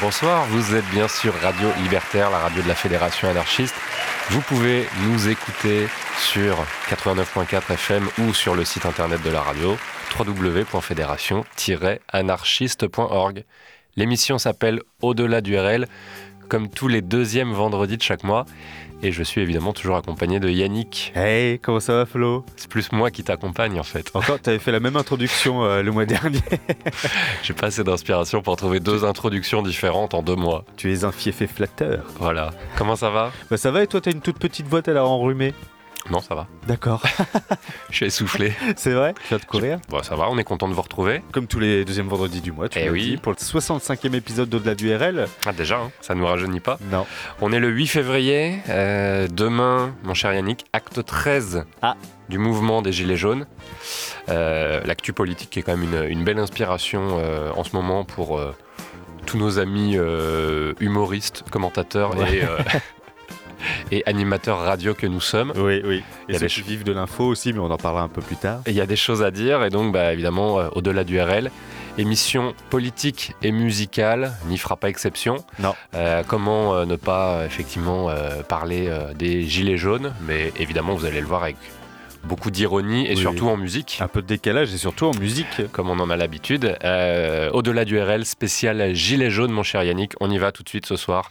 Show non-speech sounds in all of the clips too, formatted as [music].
Bonsoir, vous êtes bien sûr Radio Libertaire, la radio de la Fédération anarchiste. Vous pouvez nous écouter sur 89.4 FM ou sur le site internet de la radio www.fédération-anarchiste.org. L'émission s'appelle Au-delà du RL, comme tous les deuxièmes vendredis de chaque mois. Et je suis évidemment toujours accompagné de Yannick. Hey, comment ça va Flo? C'est plus moi qui t'accompagne en fait. Encore, t'avais fait la même introduction euh, le mois dernier. [laughs] J'ai pas assez d'inspiration pour trouver deux introductions différentes en deux mois. tu es un fief et flatteur. Voilà. Comment ça va? Bah ça va et toi t'as une toute petite voix, t'as l'air enrhumé. Non, ça va. D'accord. [laughs] Je suis essoufflé. C'est vrai Tu vas te courir Bon, ça va, on est content de vous retrouver. Comme tous les deuxièmes vendredis du mois, tu Eh oui. dit, pour le 65e épisode d'Au-delà du RL. Ah, déjà, hein, ça nous rajeunit pas. Non. On est le 8 février. euh, demain, mon cher Yannick, acte 13 Ah. du mouvement des Gilets jaunes. Euh, L'actu politique qui est quand même une, une belle inspiration euh, en ce moment pour tous nos amis humoristes, commentateurs Ouais. et, [laughs] et animateurs radio que nous sommes. Oui, oui. Il y Et a ceux des qui vivent de l'info aussi, mais on en parlera un peu plus tard. Et il y a des choses à dire, et donc bah, évidemment, euh, au-delà du RL. Émission politique et musicale n'y fera pas exception. Non. Euh, comment euh, ne pas effectivement parler des gilets jaunes Mais évidemment, vous allez le voir avec beaucoup d'ironie et Oui. surtout en musique. Un peu de décalage et surtout en musique. Comme on en a l'habitude. Euh, Au-delà du RL, spécial Gilets jaunes, mon cher Yannick. On y va tout de suite ce soir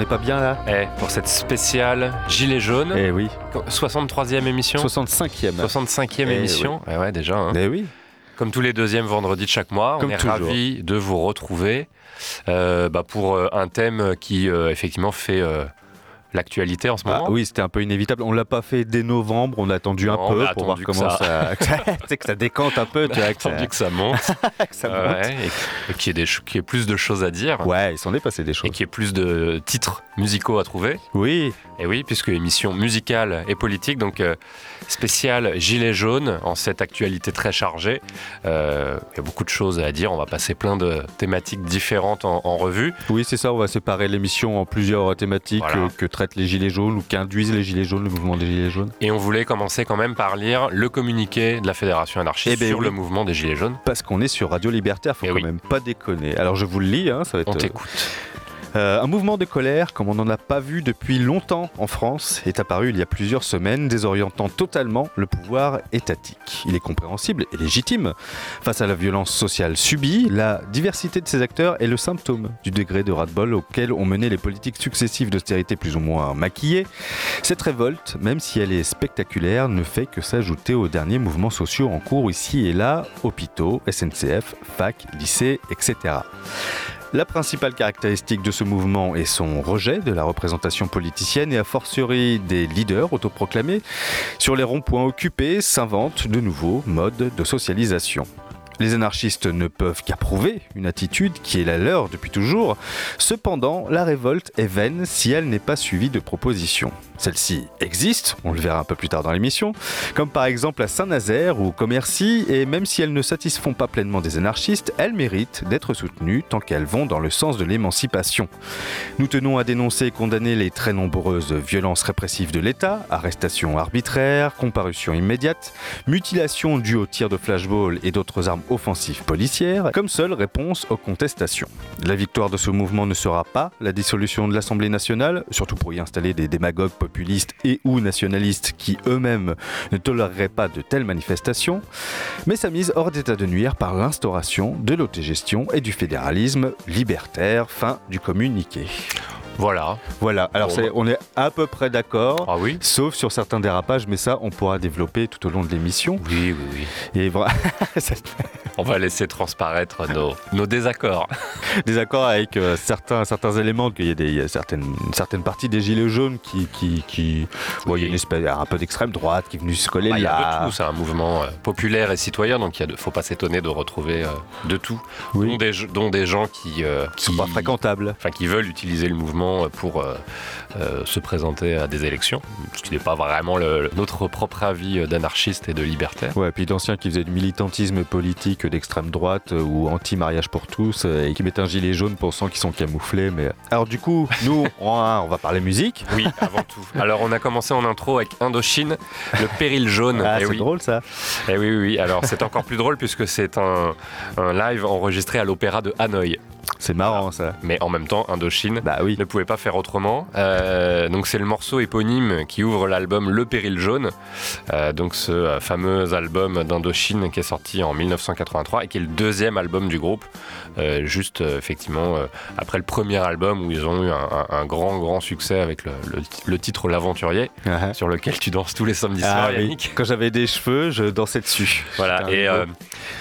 On n'est pas bien là Eh, pour cette spéciale Gilets jaunes, Eh oui. 63e émission 65e. 65e Eh émission. Eh ouais, déjà. hein. Eh oui. Comme tous les deuxièmes vendredis de chaque mois, Comme on est toujours. ravis de vous retrouver euh, bah, pour euh, un thème qui euh, effectivement fait euh, l'actualité en ce Ah, moment. oui, c'était un peu inévitable. On l'a pas fait dès novembre, on a attendu un Non, on peu pour voir comment ça- ça, [laughs] que ça, décante un peu, On tu vois, a attendu que ça monte, [laughs] que ça monte. ouais, et, et qu'il y, ait y plus de choses à dire. Ouais, il s'en est passé des Et choses. qu'il y ait plus de titres musicaux à trouver. Oui, Et oui, puisque émission musicale et politique, donc euh, spéciale Gilets jaunes, en cette actualité très chargée. Euh, il y a beaucoup de choses à dire, on va passer plein de thématiques différentes en, en revue. oui, c'est ça. On va séparer l'émission en plusieurs thématiques Voilà. euh, que traitent les gilets jaunes ou qu'induisent les gilets jaunes, le mouvement des gilets jaunes. Et on voulait commencer quand même par lire le communiqué de la Fédération anarchiste Eh ben sur oui. le mouvement des Gilets jaunes. Parce qu'on est sur Radio Libertaire, faut Eh quand oui. même pas déconner. Alors je vous le lis, hein, ça va être On euh, t'écoute. Euh, un mouvement de colère, comme on n'en a pas vu depuis longtemps en France, est apparu il y a plusieurs semaines, désorientant totalement le pouvoir étatique. Il est compréhensible et légitime. Face à la violence sociale subie, la diversité de ses acteurs est le symptôme du degré de ras-de-bol auquel ont mené les politiques successives d'austérité plus ou moins maquillées. Cette révolte, même si elle est spectaculaire, ne fait que s'ajouter aux derniers mouvements sociaux en cours ici et là, hôpitaux, SNCF, fac, lycées, etc. La principale caractéristique de ce mouvement est son rejet de la représentation politicienne et a fortiori des leaders autoproclamés. Sur les ronds-points occupés s'inventent de nouveaux modes de socialisation. Les anarchistes ne peuvent qu'approuver une attitude qui est la leur depuis toujours. Cependant, la révolte est vaine si elle n'est pas suivie de propositions. Celles-ci existent, on le verra un peu plus tard dans l'émission, comme par exemple à Saint-Nazaire ou Commercy, et même si elles ne satisfont pas pleinement des anarchistes, elles méritent d'être soutenues tant qu'elles vont dans le sens de l'émancipation. Nous tenons à dénoncer et condamner les très nombreuses violences répressives de l'État, arrestations arbitraires, comparutions immédiates, mutilations dues aux tirs de flashball et d'autres armes offensives policières, comme seule réponse aux contestations. La victoire de ce mouvement ne sera pas la dissolution de l'Assemblée nationale, surtout pour y installer des démagogues populistes et ou nationalistes qui eux-mêmes ne toléreraient pas de telles manifestations, mais sa mise hors d'état de nuire par l'instauration de l'autogestion et du fédéralisme libertaire. Fin du communiqué. Voilà. Voilà, alors Bon, bah. on est à peu près d'accord. Ah oui Sauf sur certains dérapages, mais ça, on pourra développer tout au long de l'émission. Oui, oui, oui. Et [laughs] On va laisser transparaître nos, nos désaccords. désaccord avec euh, certains, certains éléments, qu'il y a, des, il y a certaines, une certaine partie des gilets jaunes qui, qui, qui bon, il y a une espèce, un peu d'extrême droite qui est venue se coller Il y a là. de tout, c'est un mouvement euh, populaire et citoyen, donc il de, faut pas s'étonner de retrouver euh, de tout, Oui. dont, des, dont des gens qui, qui sont pas fréquentables. enfin qui veulent utiliser le mouvement pour euh, euh, se présenter à des élections, ce qui n'est pas vraiment le- notre propre avis euh, d'anarchiste et de libertaire. Ouais, puis d'anciens qui faisaient du militantisme politique d'extrême droite ou anti-mariage pour tous et qui mettent un gilet jaune pensant qu'ils sont camouflés. Mais alors du coup, nous, [laughs] on, on va parler musique. Oui, avant tout. Alors on a commencé en intro avec Indochine, le péril jaune. [laughs] Ah, Eh c'est oui. drôle ça. Eh oui, oui, oui. Alors c'est encore plus drôle puisque c'est un, un live enregistré à l'opéra de Hanoï. C'est marrant ça. Mais en même temps, Indochine Bah oui. ne pouvait pas faire autrement. Euh, donc c'est le morceau éponyme qui ouvre l'album Le Péril Jaune, Euh, donc ce euh, fameux album d'Indochine qui est sorti en 1983 et qui est le deuxième album du groupe, euh, juste effectivement après le premier album où ils ont eu un, un- un grand grand succès avec le, le- le titre L'Aventurier, Ah, sur lequel tu danses tous les samedis ah soirs, oui. Yannick. Quand j'avais des cheveux, je dansais dessus. Voilà, et,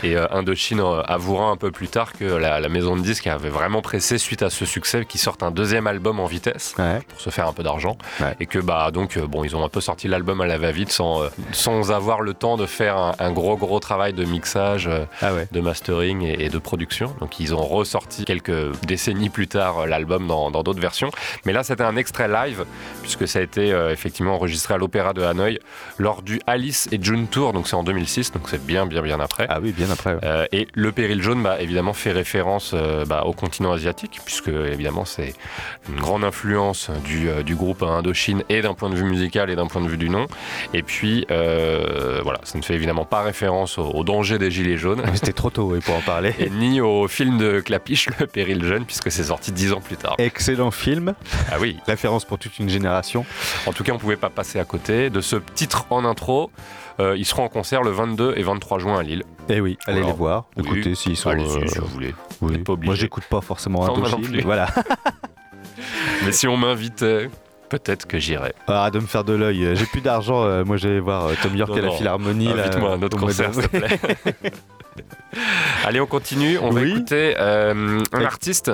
et euh, Indochine euh, avouera un peu plus tard que la, la maison de disques avait vraiment pressé suite à ce succès qu'ils sortent un deuxième album en vitesse Ouais. pour se faire un peu d'argent Ouais. et que bah donc euh, bon ils ont un peu sorti l'album à la va-vite sans, sans avoir le temps de faire un, un gros gros travail de mixage Ah ouais. de mastering et, et de production donc ils ont ressorti quelques décennies plus tard l'album dans dans d'autres versions mais là c'était un extrait live puisque ça a été effectivement enregistré à l'opéra de Hanoï lors du Alice et June Tour donc c'est en 2006 donc c'est bien bien bien après Ah oui, bien après. ouais. euh, et le péril jaune, bah, évidemment, fait référence euh, bah, au continent asiatique, puisque évidemment c'est une grande influence du, euh, du groupe Indochine et d'un point de vue musical et d'un point de vue du nom. Et puis voilà, ça ne fait évidemment pas référence au, au danger des gilets jaunes. Mais C'était trop tôt oui, pour en parler. [laughs] Et ni au film de Clapiche, Le Péril Jeune, puisque c'est sorti dix ans plus tard. Excellent film, Ah oui, [laughs] référence pour toute une génération. en tout cas, on pouvait pas passer à côté de ce titre en intro. Euh, ils seront en concert le 22 et 23 juin à Lille. Eh oui, allez les voir. Oui. Écoutez s'ils sont. Allez-y euh, si vous voulez. oui. pas. Moi, j'écoute pas forcément plus. Voilà. [laughs] Mais si on m'invitait, peut-être que j'irais. Arrête de me faire de l'œil. J'ai plus d'argent. euh, Moi, j'allais voir euh, Tom York Non, à la. Philharmonie. Invite-moi à un autre concert, s'il te plaît. [laughs] Allez, on continue. On va Oui. écouter euh, un artiste,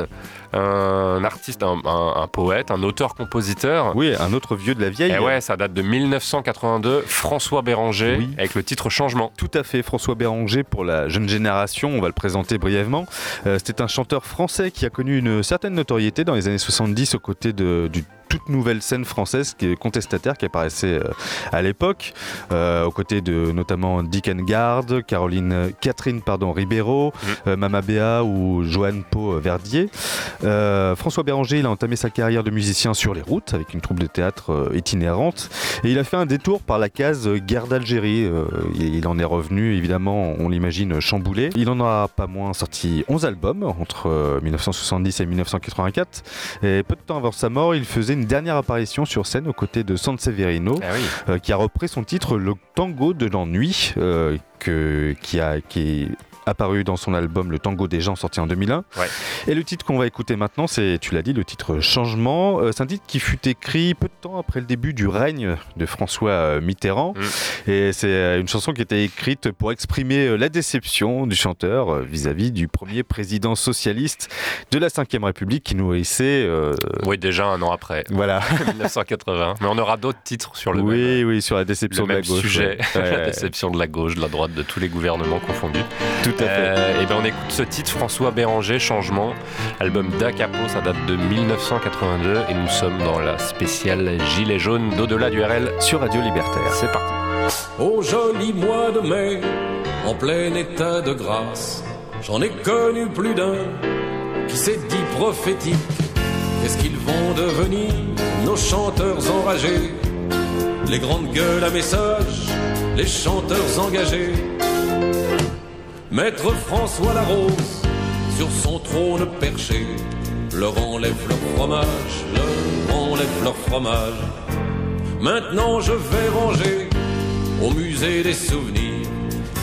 un artiste, un, un- un poète, un auteur-compositeur. Oui, un autre vieux de la vieille. Et ouais, ça date de 1982. François Béranger Oui. avec le titre Changement. Tout à fait, François Béranger pour la jeune génération, on va le présenter brièvement. Euh, C'était un chanteur français qui a connu une certaine notoriété dans les années 70 aux côtés de, du toute nouvelle scène française qui est contestataire qui apparaissait euh, à l'époque, euh, aux côtés de notamment Dick Engard, Caroline, Catherine pardon, Ribeiro, euh, Mama Béa ou Joanne Pau Verdier. Euh, François Béranger, il a entamé sa carrière de musicien sur les routes avec une troupe de théâtre itinérante et il a fait un détour par la case guerre d'Algérie. Il en est revenu évidemment, on l'imagine, chamboulé. Il en a pas moins sorti 11 albums entre euh, 1970 et 1984 et peu de temps avant sa mort, il faisait une dernière apparition sur scène aux côtés de Sanseverino Ah oui. euh, qui a repris son titre Le Tango de l'ennui, euh, que, qui, a, qui est apparu dans son album Le Tango des gens sorti en 2001. Ouais. Et le titre qu'on va écouter maintenant, c'est, tu l'as dit, le titre Changement. Euh, c'est un titre qui fut écrit peu de temps après le début du règne de François euh, Mitterrand. Et c'est euh, une chanson qui était écrite pour exprimer la déception du chanteur vis-à-vis du premier président socialiste de la Ve République qui nourrissait... euh, Oui, déjà un an après, [laughs] voilà. [laughs] 1980. Mais on aura d'autres titres sur le même, oui, oui, sur la déception de la gauche. sujet. ouais. [laughs] La déception de la gauche, de la droite, de tous les gouvernements confondus. Tout à fait. Euh, et ben on écoute ce titre François Béranger Changement, album d'Acapo, ça date de 1982 et nous sommes dans la spéciale Gilet jaune d'au-delà du RL. Sur Radio Libertaire. C'est parti. Au joli mois de mai, en plein état de grâce, j'en ai connu plus d'un qui s'est dit prophétique. Qu'est-ce qu'ils vont devenir, nos chanteurs enragés? Les grandes gueules à message, les chanteurs engagés. Maître François Larose, sur son trône perché, leur enlève leur fromage, leur enlève leur fromage. Maintenant je vais ranger au musée des souvenirs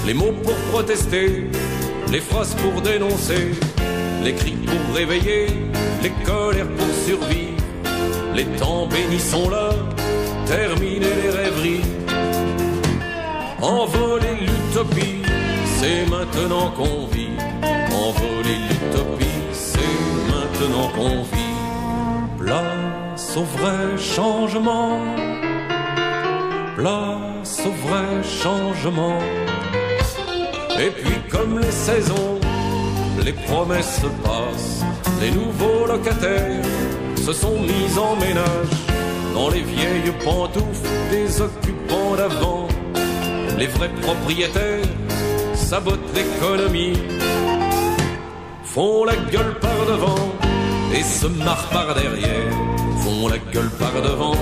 les mots pour protester, les phrases pour dénoncer, les cris pour réveiller, les colères pour survivre. Les temps bénis sont là, terminer les rêveries. Envoler l'utopie, c'est maintenant qu'on vit. Envoler l'utopie, c'est maintenant qu'on vit. Place au vrai changement place au vrai changement. Et puis comme les saisons, les promesses passent, les nouveaux locataires se sont mis en ménage dans les vieilles pantoufles des occupants d'avant. Les vrais propriétaires sabotent l'économie, font la gueule par devant et se marrent par derrière, font la gueule par devant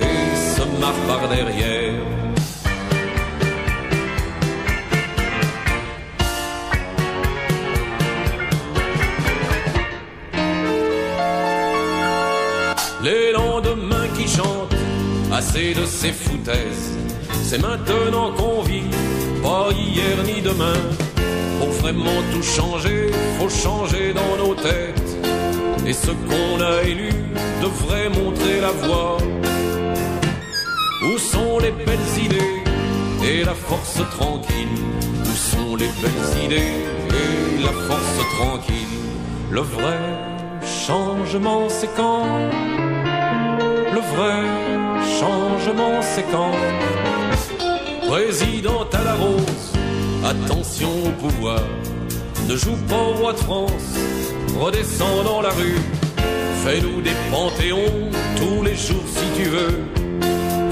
et se marrent par derrière. Les lendemains qui chantent, assez de ces foutaises, c'est maintenant qu'on vit pas hier ni demain. Pour vraiment tout changer, faut changer dans nos têtes. Et ce qu'on a élu devrait montrer la voie. Où sont les belles idées et la force tranquille? Où sont les belles idées et la force tranquille? Le vrai changement c'est quand? Le vrai changement c'est quand? Président à la rose, attention au pouvoir Ne joue pas au roi de France, redescends dans la rue Fais-nous des panthéons tous les jours si tu veux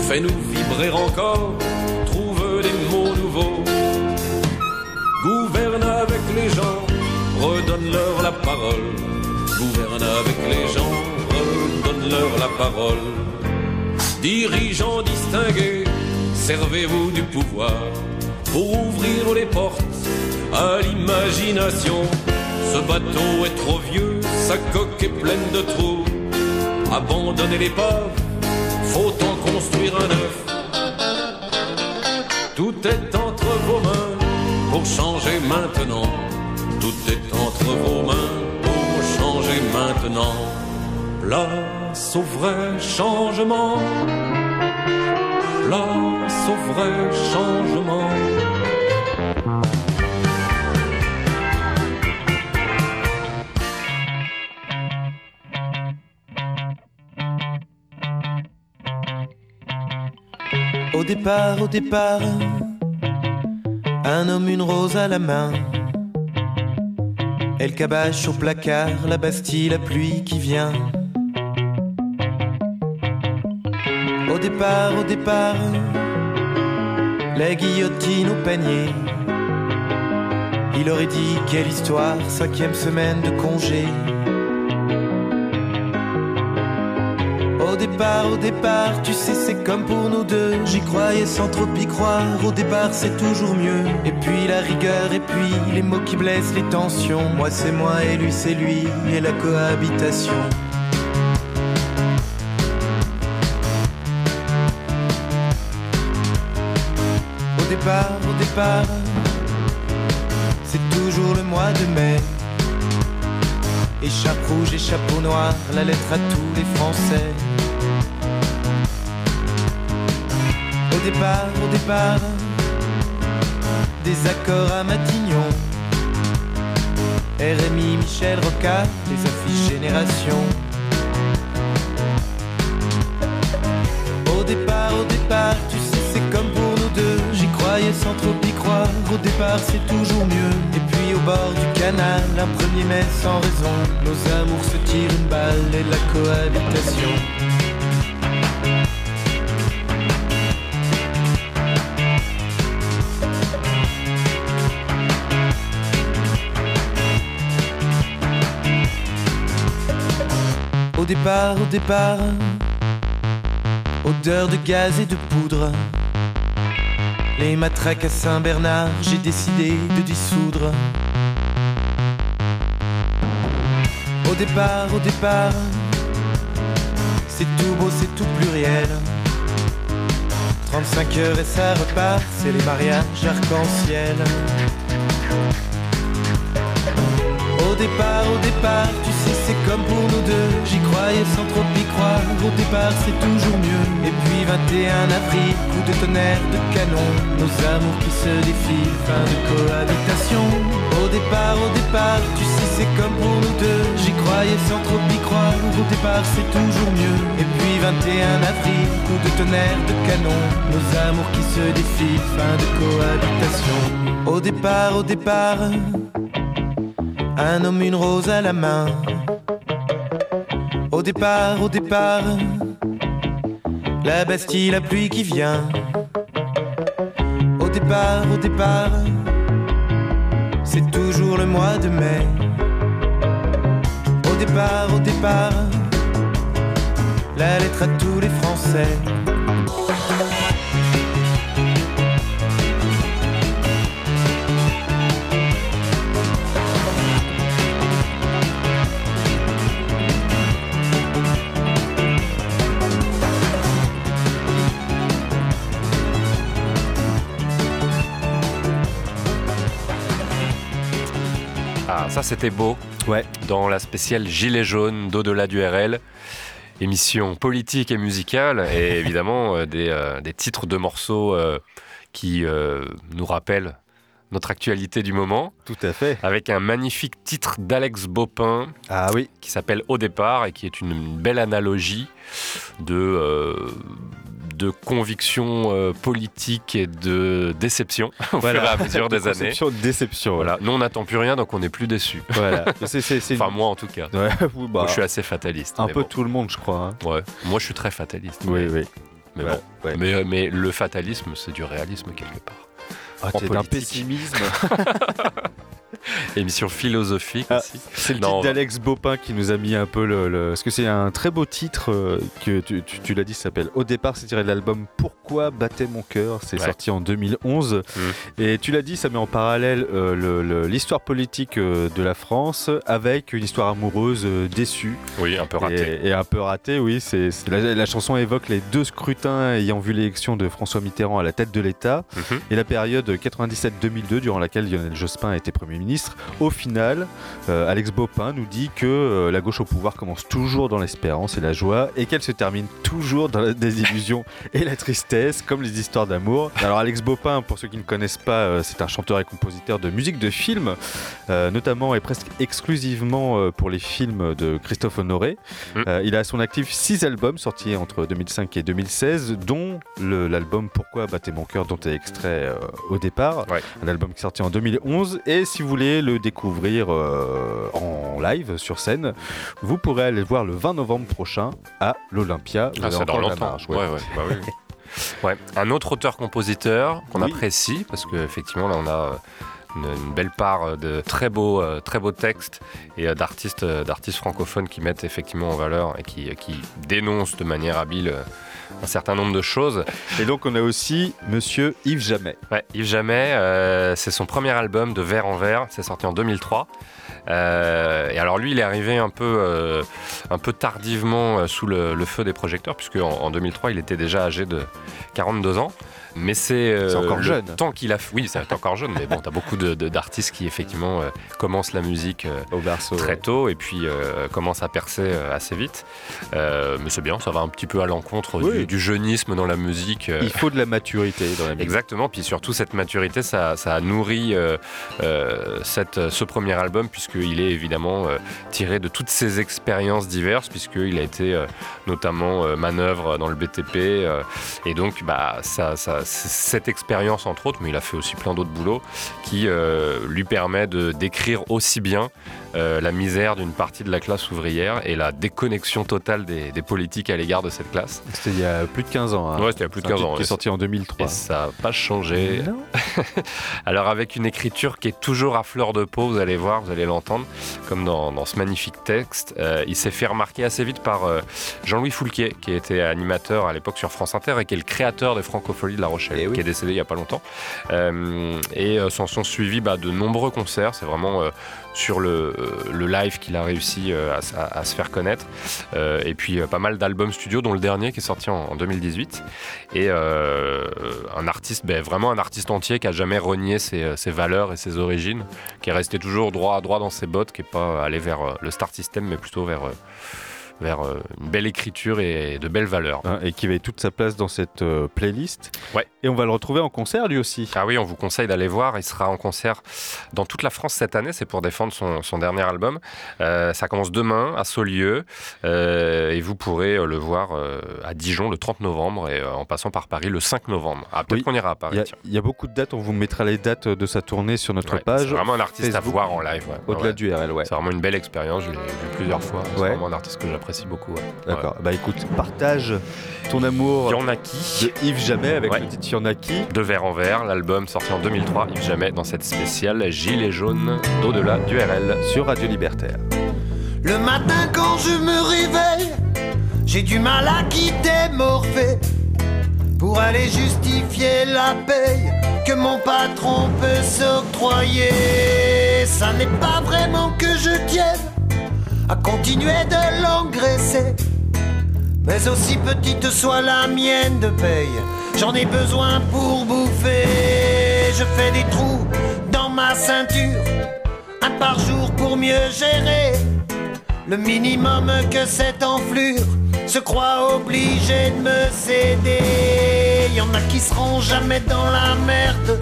Fais-nous vibrer encore, trouve des mots nouveaux. Gouverne avec les gens, redonne-leur la parole. Gouverne avec les gens, redonne-leur la parole. Dirigeants distingués, servez-vous du pouvoir pour ouvrir les portes à l'imagination. Ce bateau est trop vieux, sa coque est pleine de trous. Abandonnez les pauvres faut en construire un neuf. Tout est entre vos mains pour changer maintenant. Tout est entre vos mains pour changer maintenant. Place au vrai changement. Place au changement. Au départ, au départ, un homme, une rose à la main. Elle cabache au placard, la Bastille, la pluie qui vient. Au départ, au départ, la guillotine au panier. Il aurait dit quelle histoire, cinquième semaine de congé. Au départ, au départ, tu sais, c'est comme pour nous deux. J'y croyais sans trop y croire. Au départ, c'est toujours mieux. Et puis la rigueur, et puis les mots qui blessent les tensions. Moi, c'est moi, et lui, c'est lui, et la cohabitation. Départ, au départ, c'est toujours le mois de mai. Écharpe rouge et chapeau noir, la lettre à tous les Français. Au départ, au départ, des accords à Matignon. RMI, Michel Rocard, les affiches Génération. Au départ, au départ, Sans trop y croire. Au départ, c'est toujours mieux. Et puis au bord du canal, un premier mai sans raison. Nos amours se tirent une balle et la cohabitation. Au départ, au départ, odeur de gaz et de poudre. Les matraques à Saint-Bernard, j'ai décidé de dissoudre. Au départ, au départ, c'est tout beau, c'est tout pluriel. 35 heures et ça repart, c'est les mariages arc-en-ciel. Au départ, au départ, tu sais, c'est comme pour nous deux. J'y croyais sans trop y croire. Au départ, c'est toujours mieux. Et puis 21 avril, coup de tonnerre, de canon. Nos amours qui se défilent, fin de cohabitation. Au départ, au départ, tu sais, c'est comme pour nous deux. J'y croyais sans trop y croire. Au départ, c'est toujours mieux. Et puis 21 avril, coup de tonnerre, de canon. Nos amours qui se défilent, fin de cohabitation. Au départ, au départ. Un homme, une rose à la main. Au départ, au départ, la Bastille, la pluie qui vient. Au départ, au départ, c'est toujours le mois de mai. Au départ, au départ, la lettre à tous les Français. Ça, c'était beau. Ouais. Dans la spéciale Gilets jaunes d'au-delà du RL. Émission politique et musicale et [laughs] évidemment euh, des, euh, des titres de morceaux euh, qui nous rappellent notre actualité du moment Tout à fait. avec un magnifique titre d'Alex Bopin Ah oui. qui s'appelle Au départ et qui est une belle analogie de, euh, de conviction euh, politique et de déception [laughs] au Voilà. fur et à mesure des [laughs] années. Conception, déception. Voilà. Nous, on n'attend plus rien, donc on n'est plus déçus. Voilà. [laughs] Enfin, moi en tout cas. Ouais, bah, Moi, je suis assez fataliste. un peu bon. tout le monde, je crois. hein. Ouais. Moi, je suis très fataliste. Oui, mais, oui. mais Ouais, bon. ouais. Mais, euh, mais le fatalisme, c'est du réalisme quelque part. Ah, t'es d'un pessimisme. [laughs] Émission philosophique Ah, aussi. C'est le titre d'Alex Bopin qui nous a mis un peu le. le- Parce que c'est un très beau titre euh, que tu, tu- tu l'as dit, ça s'appelle Au départ, c'est tiré de l'album Pourquoi battait mon cœur? C'est Ouais. sorti en 2011. Mm. Et tu l'as dit, ça met en parallèle euh, l'histoire politique euh, de la France avec une histoire amoureuse déçue Oui, un peu raté. et, et un peu ratée. Oui, c'est c'est- la, la chanson évoque les deux scrutins ayant vu l'élection de François Mitterrand à la tête de l'État Mhm. et la période 97-2002 durant laquelle Lionel Jospin était Premier ministre. Au final, euh, Alex Bopin nous dit que euh, la gauche au pouvoir commence toujours dans l'espérance et la joie et qu'elle se termine toujours dans la [laughs] désillusion et la tristesse, comme les histoires d'amour. Alors Alex Bopin, pour ceux qui ne connaissent pas, euh, c'est un chanteur et compositeur de musique de film, notamment et presque exclusivement pour les films de Christophe Honoré. Mm. Euh, il a à son actif six albums sortis entre 2005 et 2016, dont l'album Pourquoi battait mon cœur, dont est extrait au départ, Ouais. un album qui est sorti en 2011. Et si vous voulez le découvrir euh, en live sur scène, vous pourrez aller le voir le 20 novembre prochain à l'Olympia. Vous Ah, avez c'est dans encore la longtemps. marge, ouais. ouais. Ouais, bah oui. [laughs] Ouais. Un autre auteur-compositeur qu'on Oui. apprécie, parce qu'effectivement, là, on a euh, une, belle part de très beaux, euh, très beaux textes et euh, d'artistes, euh, d'artistes francophones qui mettent effectivement en valeur et qui, qui dénoncent de manière habile euh, un certain nombre de choses. Et donc on a aussi Monsieur Yves Jamais. Ouais, Yves Jamais, euh, c'est son premier album de Vers en Vers, c'est sorti en 2003. Euh, et alors lui, il est arrivé un peu, euh, un peu tardivement sous le, le feu des projecteurs, puisque en, en 2003, il était déjà âgé de 42 ans. Mais c'est euh, encore le jeune. temps qu'il a. Oui, c'est encore jeune, mais bon, t'as beaucoup de- de- d'artistes qui effectivement euh, commencent la musique euh, Au berceau. très tôt et puis euh, commencent à percer assez vite. Mais c'est bien, ça va un petit peu à l'encontre Oui. du, du jeunisme dans la musique. Il faut de la maturité dans la musique. Exactement, puis surtout cette maturité, ça, ça a nourri cette, ce premier album, puisqu'il est évidemment tiré de toutes ses expériences diverses, puisqu'il a été notamment manœuvre dans le BTP, et donc bah, ça, cette expérience entre autres, mais il a fait aussi plein d'autres boulots, qui euh, lui permet de décrire aussi bien euh, la misère d'une partie de la classe ouvrière et la déconnexion totale des, des politiques à l'égard de cette classe. C'était il y a plus de 15 ans. hein. Ouais, c'était il y a plus de C'est un 15 titre ans. Qui est sorti en 2003. Et ça n'a pas changé. Non. [laughs] Alors avec une écriture qui est toujours à fleur de peau, vous allez voir, vous allez l'entendre, comme dans, dans ce magnifique texte. Euh, il s'est fait remarquer assez vite par euh, Jean-Louis Foulquier, qui était animateur à l'époque sur France Inter et qui est le créateur des Francopholies de La Rochelle, Eh oui. qui est décédé il n'y a pas longtemps. Et s'en sont suivis bah, de nombreux concerts. C'est vraiment sur le, le live qu'il a réussi euh, à, à- à se faire connaître. Euh, et puis euh, pas mal d'albums studio, dont le dernier qui est sorti en, en 2018. Et un artiste, ben, vraiment un artiste entier qui a jamais renié ses, ses valeurs et ses origines, qui est resté toujours droit, droit dans ses bottes, qui est pas allé vers le star system, mais plutôt vers, vers euh, une belle écriture et de belles valeurs. Hein, et qui avait toute sa place dans cette euh, playlist. Ouais. Et on va le retrouver en concert lui aussi. Ah oui, on vous conseille d'aller voir. Il sera en concert dans toute la France cette année. C'est pour défendre son, son dernier album. Euh, ça commence demain à Saulieu. Euh, et vous pourrez le voir à Dijon le 30 novembre et en passant par Paris le 5 novembre. Ah, peut-être Oui. qu'on ira à Paris. il y a beaucoup de dates, on vous mettra les dates de sa tournée sur notre Ouais, page. C'est vraiment un artiste Facebook. à voir en live. ouais. Au-delà Ouais. du RL, ouais. C'est vraiment une belle expérience. Je l'ai vu plusieurs fois. C'est vraiment un artiste que j'apprécie beaucoup. ouais. D'accord. Bah écoute, partage ton amour. Yanaki. de Yves Jamais avec Ouais. le titre Yanaki. De verre en verre, l'album sorti en 2003, Yves Jamais, dans cette spéciale Gilets jaunes d'au-delà du RL. sur Radio Libertaire. Le matin quand je me réveille, j'ai du mal à quitter Morphée pour aller justifier la paye que mon patron peut s'octroyer. Ça n'est pas vraiment que je tienne à continuer de l'engraisser, mais aussi petite soit la mienne de paye, j'en ai besoin pour bouffer. Je fais des trous dans ma ceinture un par jour pour mieux gérer le minimum que cette enflure se croit obligé de me céder. Y en a qui seront jamais dans la merde,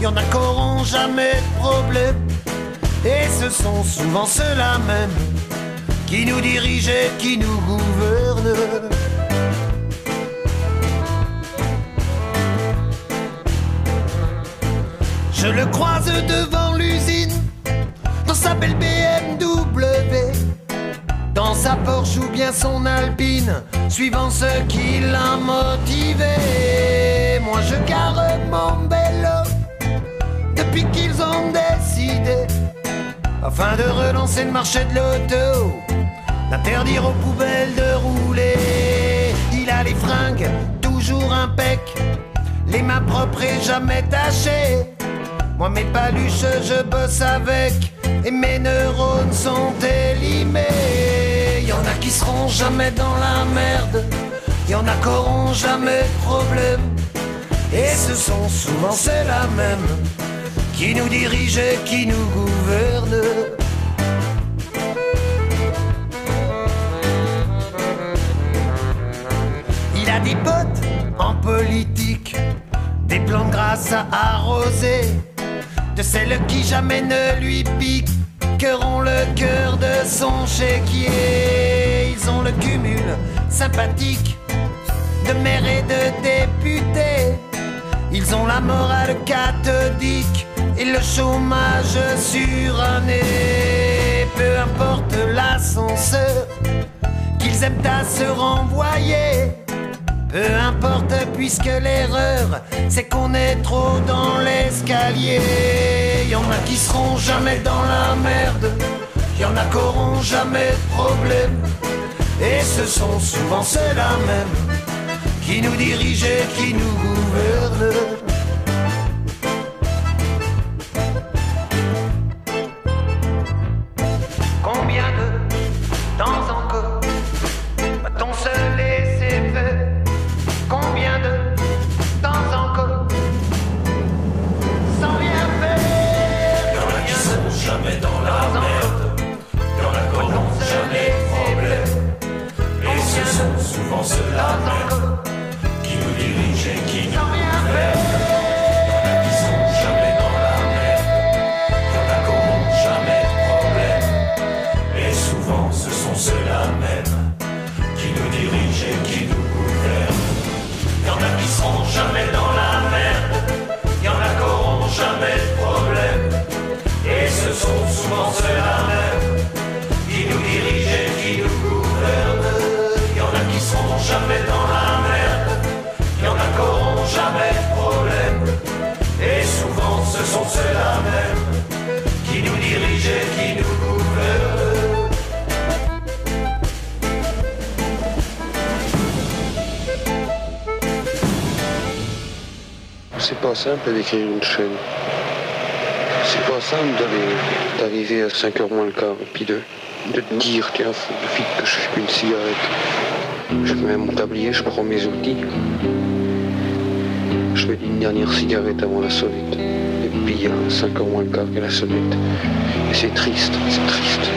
y en a qui auront jamais de problème. Et ce sont souvent ceux-là même qui nous dirigent et qui nous gouvernent. Je le croise devant l'usine, dans sa belle BMW, dans sa Porsche ou bien son Alpine, suivant ce qui l'a motivé. Moi je gare mon vélo, depuis qu'ils ont décidé, afin de relancer le marché de l'auto, d'interdire aux poubelles de rouler. Il a les fringues toujours impec, les mains propres et jamais tachées. Moi mes paluches je bosse avec et mes neurones sont élimés. Y en a qui seront jamais dans la merde, y en a qui auront jamais de problème. Et ce sont souvent ceux-là même qui nous dirigent et qui nous gouvernent. Il a des potes en politique, des plans de grâce à arroser de celles qui jamais ne lui piqueront le cœur de son chéquier. Ils ont le cumul sympathique de maire et de député. Ils ont la morale cathodique et le chômage suranné. Peu importe l'ascenseur qu'ils aiment à se renvoyer. Peu importe puisque l'erreur c'est qu'on est trop dans l'escalier. Y en a qui seront jamais dans la merde, y en a qui auront jamais de problème. Et ce sont souvent ceux-là même qui nous dirigent et qui nous gouvernent. De temps C'est pas simple d'écrire une chaîne. C'est pas simple d'arriver à 5h moins le quart et puis de, te dire, tiens, faut vite que je fume une cigarette. Je mets mon tablier, je prends mes outils. Je fais une dernière cigarette avant la sonnette. Et puis il y a 5h moins le quart que la sonnette. Et c'est triste, c'est triste.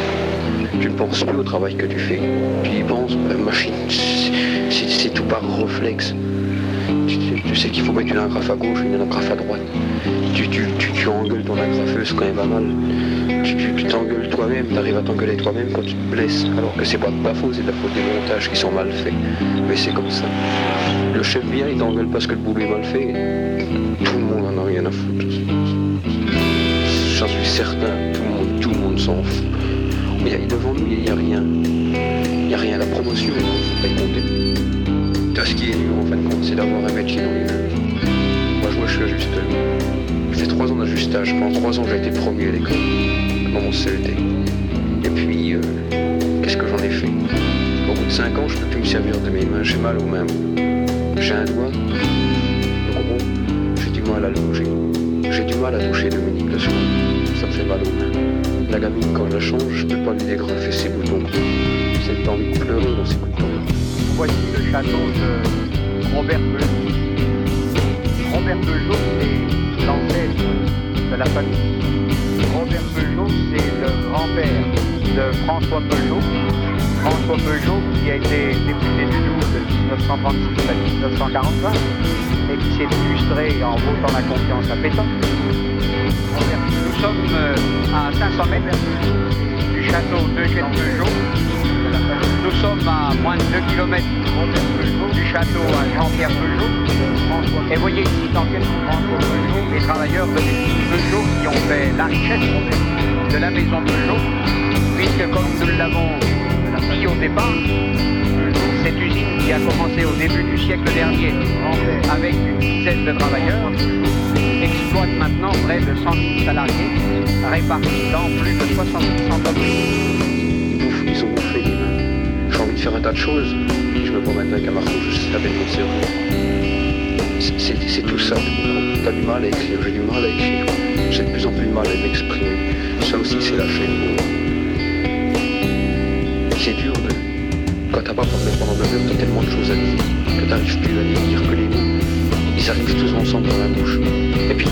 Tu ne penses plus au travail que tu fais. Tu y penses, la machine, c'est tout par réflexe. Tu, sais qu'il faut mettre une agrafe à gauche, une agrafe à droite. Tu, tu, tu, tu engueules ton agrafeuse quand elle va mal. Tu t'engueules toi-même, tu arrives à t'engueuler toi-même quand tu te blesses. Alors que c'est pas de faute, c'est de la faute des montages qui sont mal faits. Mais c'est comme ça. Le chef vient, il t'engueule parce que le boulot est mal fait. Tout le monde en a rien à foutre. J'en suis certain, tout le monde, tout le monde s'en fout. Mais devant nous, il n'y a rien. Il n'y a rien. La promotion, il faut pas. Ce qui est dur en fin de compte, c'est d'avoir un métier dans les mains. Moi, je vois, suis ajusteur. J'ai fait trois ans d'ajustage. Pendant trois ans, j'ai été promu à l'école, dans mon CET. Et puis, euh, qu'est-ce que j'en ai fait? Au bout de cinq ans, je peux plus me servir de mes mains. J'ai mal aux mains. J'ai un doigt. gros. J'ai du mal à le. J'ai du mal à toucher Dominique le soir. Ça me fait mal aux mains. La gamine, quand je la change, je peux pas lui dégrafer ses boutons. C'est envie de pleurer dans ses boutons. Voici le château de Robert Belot. Robert Belot, c'est l'ancêtre de la famille. Robert Belot, c'est François Peugeot. François Peugeot qui a été député du Doubs de 1936 à 1945 et qui s'est illustré en votant la confiance à Pétain. Nous sommes euh, à 500 mètres du château d'Eugène Peugeot. Nous sommes à moins de 2 km du château à Jean-Pierre Peugeot. Et voyez ici dans quel François Peugeot, les travailleurs de Peugeot qui ont fait la richesse de la maison Peugeot, puisque comme nous l'avons dit au départ, cette usine qui a commencé au début du siècle dernier avec une dizaine de travailleurs exploite maintenant près de 100 000 salariés répartis dans plus de 70 entreprises. Faire un tas de choses. Je me promène avec un marteau, je sais avec mon cerveau. C'est tout ça. T'as du mal à écrire, j'ai du mal à écrire. J'ai de plus en plus de mal à m'exprimer. Ça aussi, c'est la chaîne. C'est dur de... Quand t'as pas parlé pendant deux heures, t'as tellement de choses à dire que t'arrives plus à les dire que les mots. Ils arrivent tous ensemble dans la bouche. Et puis,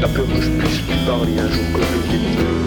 La peur que je puisse plus parler un jour que je vienne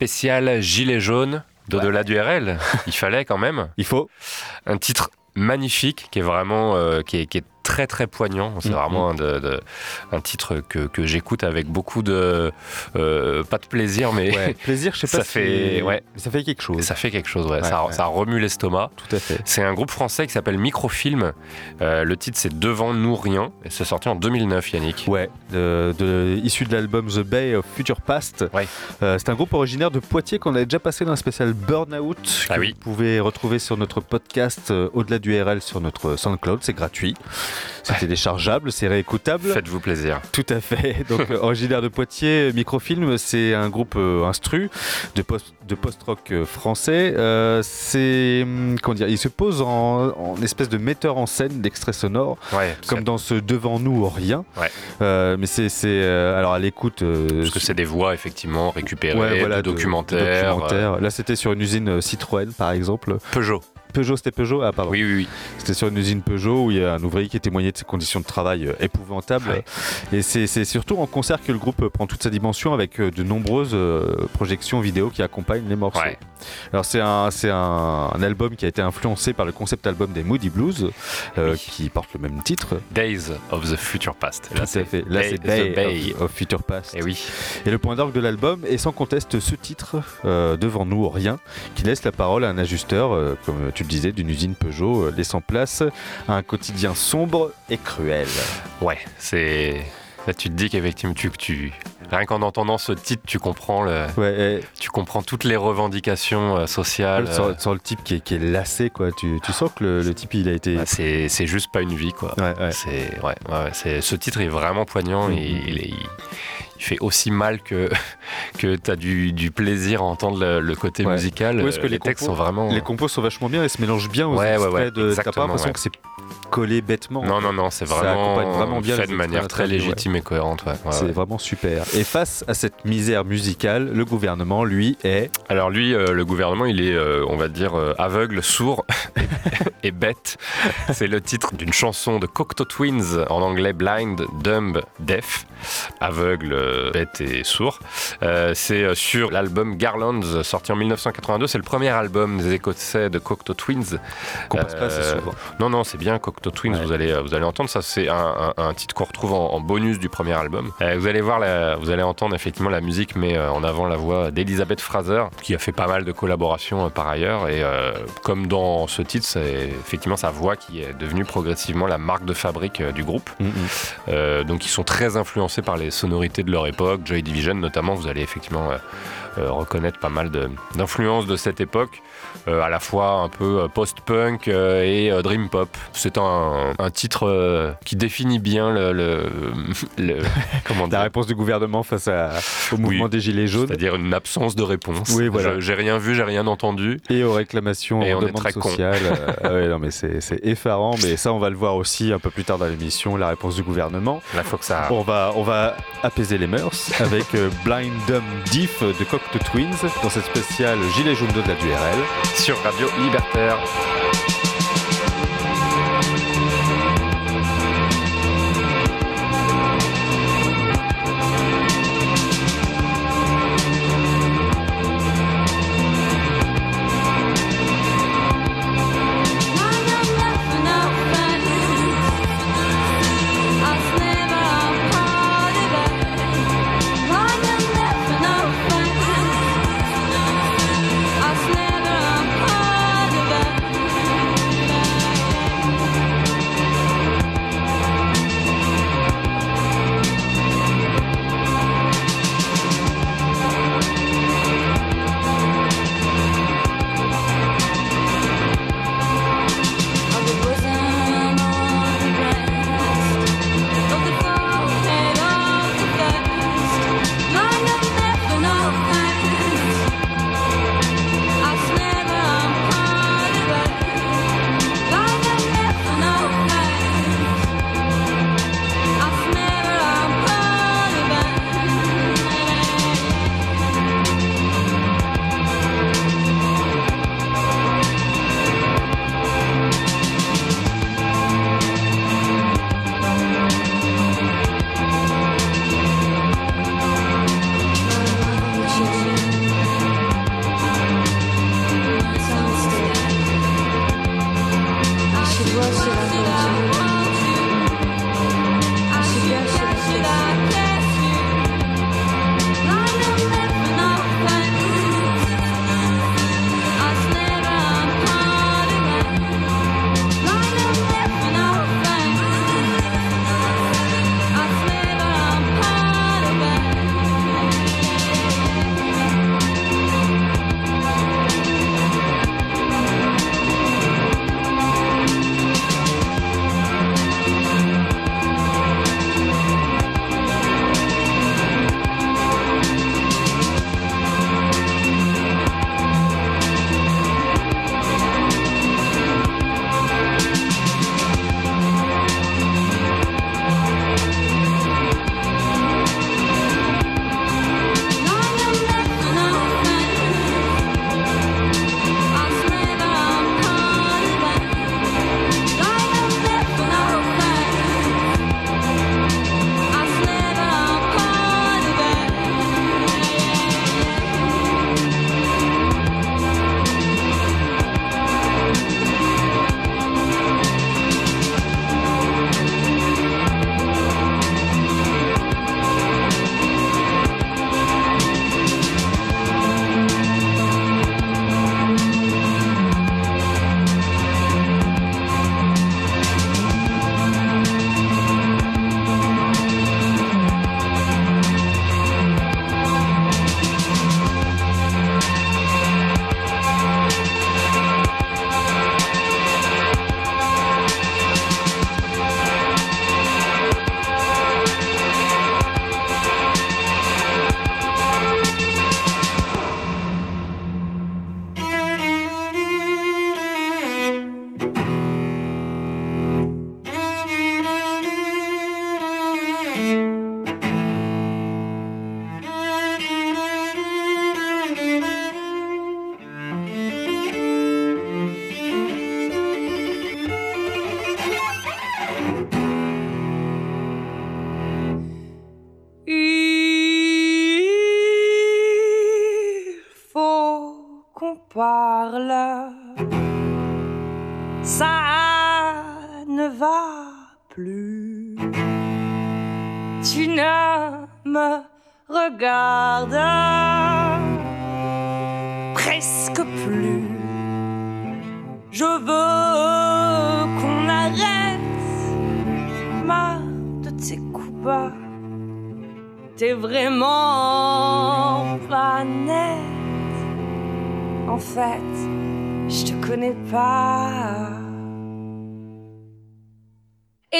toujours dans la spéciale Gilet jaune d'au-delà du RL. [laughs] Il fallait quand même. Il faut. Un titre magnifique qui est vraiment euh, qui, est, qui est très très poignant. C'est Mhm. vraiment un, de- de- un titre que, que j'écoute avec beaucoup de euh, pas de plaisir, mais Ouais, [laughs] plaisir, je sais pas ça si- fait ouais, ça fait quelque chose. ça fait quelque chose. Ouais. Ouais, ça, remue l'estomac. Tout à fait. C'est un groupe français qui s'appelle Microfilm. Euh, le titre c'est Devant nous rien et c'est sorti en 2009, Yannick. Ouais, de, de- issu de l'album The Bay of Future Past. Euh, c'est un groupe originaire de Poitiers qu'on avait déjà passé dans un spécial Burnout que Ah oui. vous pouvez retrouver sur notre podcast au-delà du RL sur notre SoundCloud, c'est gratuit. C'est téléchargeable, c'est réécoutable. Faites-vous plaisir. Tout à fait. [laughs] Donc, euh, originaire de Poitiers, Microfilm, c'est un groupe euh, instru de post de post-rock euh, français. Euh, c'est hum, comment dire, il se pose en, en espèce de metteur en scène d'extraits sonores, Ouais, comme dans ce devant nous rien. Ouais. Euh, mais c'est c'est, euh, alors à l'écoute. euh, Parce que c'est des voix effectivement récupérées, voilà, de de- de documentaires, documentaires. Là, c'était sur une usine euh, Citroën, par exemple. euh, Peugeot. Peugeot, c'était Peugeot Ah, pardon. Oui, oui, oui. C'était sur une usine Peugeot où il y a un ouvrier qui témoignait de ses conditions de travail euh, épouvantables. Ouais. Et c'est surtout en concert que le groupe prend toute sa dimension avec euh, de nombreuses euh, projections vidéo qui accompagnent les morceaux. Ouais. Alors c'est un, un, un album qui a été influencé par le concept album des Moody Blues euh, Oui. qui porte le même titre. Days of the Future Past. Là c'est Bay, Bay. Of, of Future Past. Et oui. Et le point d'orgue de l'album est sans conteste ce titre, euh, Devant nous, rien, qui laisse la parole à un ajusteur, euh, comme tu le disais, d'une usine Peugeot, euh, laissant place à un quotidien sombre et cruel. Ouais, c'est. Là, tu te dis qu'effectivement, tu, tu... Rien qu'en entendant ce titre, tu comprends le, Ouais, tu comprends toutes les revendications euh, sociales. sur, euh, sur le type qui est, qui est lassé, quoi. Tu, tu sens que le, le type, il a été. bah, c'est juste pas une vie, quoi. Ouais, ouais. C'est ce titre est vraiment poignant Mhm. et il, est- il- il fait aussi mal que [laughs] que t'as du, du plaisir à entendre le, le côté Ouais. musical. Ouais, que Euh, les les textes compos- sont vraiment Les compos sont vachement bien et se mélangent bien aux Ouais, ouais, extraits ouais, de. T'as pas l'impression que c'est collé bêtement. non non non, c'est vraiment, vraiment bien fait de manière très légitime et cohérente. C'est vraiment super. Et face à cette misère musicale, le gouvernement, lui, est. Alors lui, euh, le gouvernement, il est, euh, on va dire, euh, aveugle, sourd [laughs] et, bête. C'est le titre d'une chanson de Cocteau Twins, en anglais Blind, Dumb, Deaf, aveugle, bête et sourd. Euh, c'est euh, sur l'album Garlands, sorti en 1982. C'est le premier album des Écossais de Cocteau Twins. qu'on passe pas assez Euh, souvent. Non, non, c'est bien Cocteau Twins, Ouais. vous, allez, euh, vous allez entendre. Ça, c'est un, un- un titre qu'on retrouve en, en bonus du premier album. Euh, vous allez voir, la- vous allez entendre effectivement la musique, mais euh, en avant la voix d'Elisabeth Fraser, qui a fait pas mal de collaborations euh, par ailleurs. Et euh, comme dans ce titre, c'est effectivement sa voix qui est devenue progressivement la marque de fabrique euh, du groupe. Mm, mm. Euh, donc ils sont très influencés par les sonorités de leur époque. Joy Division notamment, vous allez effectivement euh, reconnaître pas mal d'influences de, cette époque, euh, à la fois un peu euh, post-punk euh, et euh, dream pop. C'est un, un titre euh, qui définit bien le, le- [laughs] le- [laughs] comment La réponse du gouvernement face à- au mouvement Oui. des Gilets jaunes c'est-à-dire une absence de réponse. Oui, voilà. J'ai rien vu, j'ai rien entendu. et aux réclamations Et on est très cons. sociale. Euh, [laughs] ah ouais, non, mais c'est effarant, mais ça, on va le voir aussi un peu plus tard dans l'émission, la réponse du gouvernement. Faut que ça. On va, on va apaiser les mœurs avec euh, Blind Dumb Diff de Cocteau Twins dans cette spéciale Gilets jaunes de la DURL. Sur Radio Libertaire.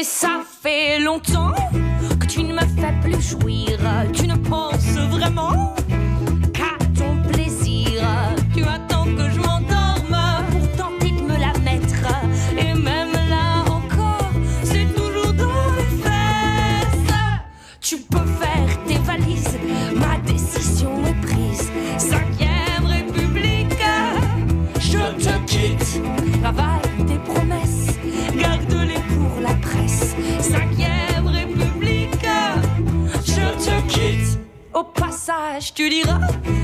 Et ça fait longtemps que tu ne me fais plus jouir. Tu ne penses vraiment Au passage, tu diras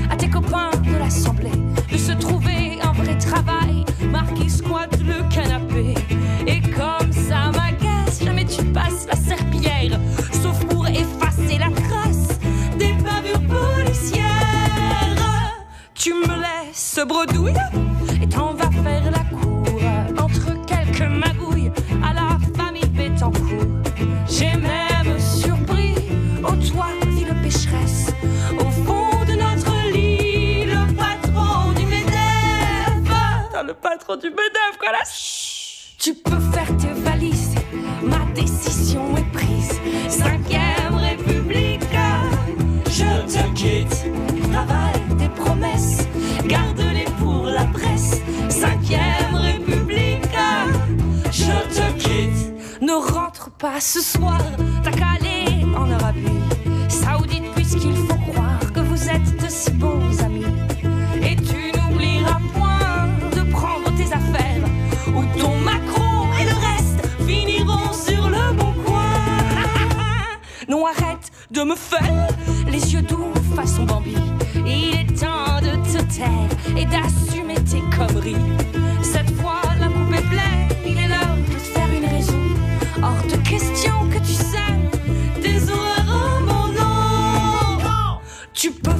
à tes copains de l'Assemblée de se trouver un vrai travail. Marquis squatte le canapé. Et comme ça m'agace, jamais tu passes la serpillière. Sauf pour effacer la trace des bavures policières. Tu me laisses bredouille quoi là Tu peux faire tes valises, ma décision est prise. Cinquième République, je te quitte. Travaille tes promesses, garde-les pour la presse. Cinquième République, je te quitte. Ne rentre pas ce soir, t'as me les yeux doux façon Bambi. Il est temps de te taire et d'assumer tes conneries. Cette fois, la coupe est pleine, il est l'heure de te faire une raison. Hors de question que tu sèmes des horreurs mon nom. Tu peux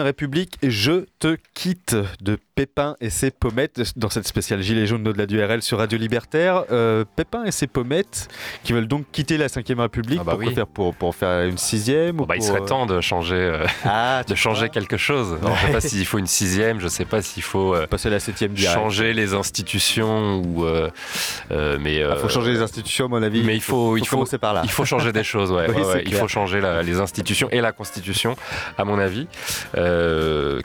République, je te quitte de Pépin et ses pommettes dans cette spéciale Gilets jaunes au-delà du RL sur Radio Libertaire. Euh, Pépin et ses pommettes qui veulent donc quitter la Cinquième République Ah bah pour, oui. faire, pour, pour faire une sixième ou Bah, il serait euh, temps de changer, euh, [laughs] Ah, de changer quelque chose. Alors, Je sais pas s'il faut une sixième, je sais pas s'il faut euh, passer la septième direct. changer les institutions ou. mais Il faut changer les institutions, à mon avis. Mais il faut, il faut, commencer par là. il faut changer des choses, ouais. [laughs] Oui, Ouais, c'est ouais. Il faut changer la- les institutions et la constitution, à mon avis,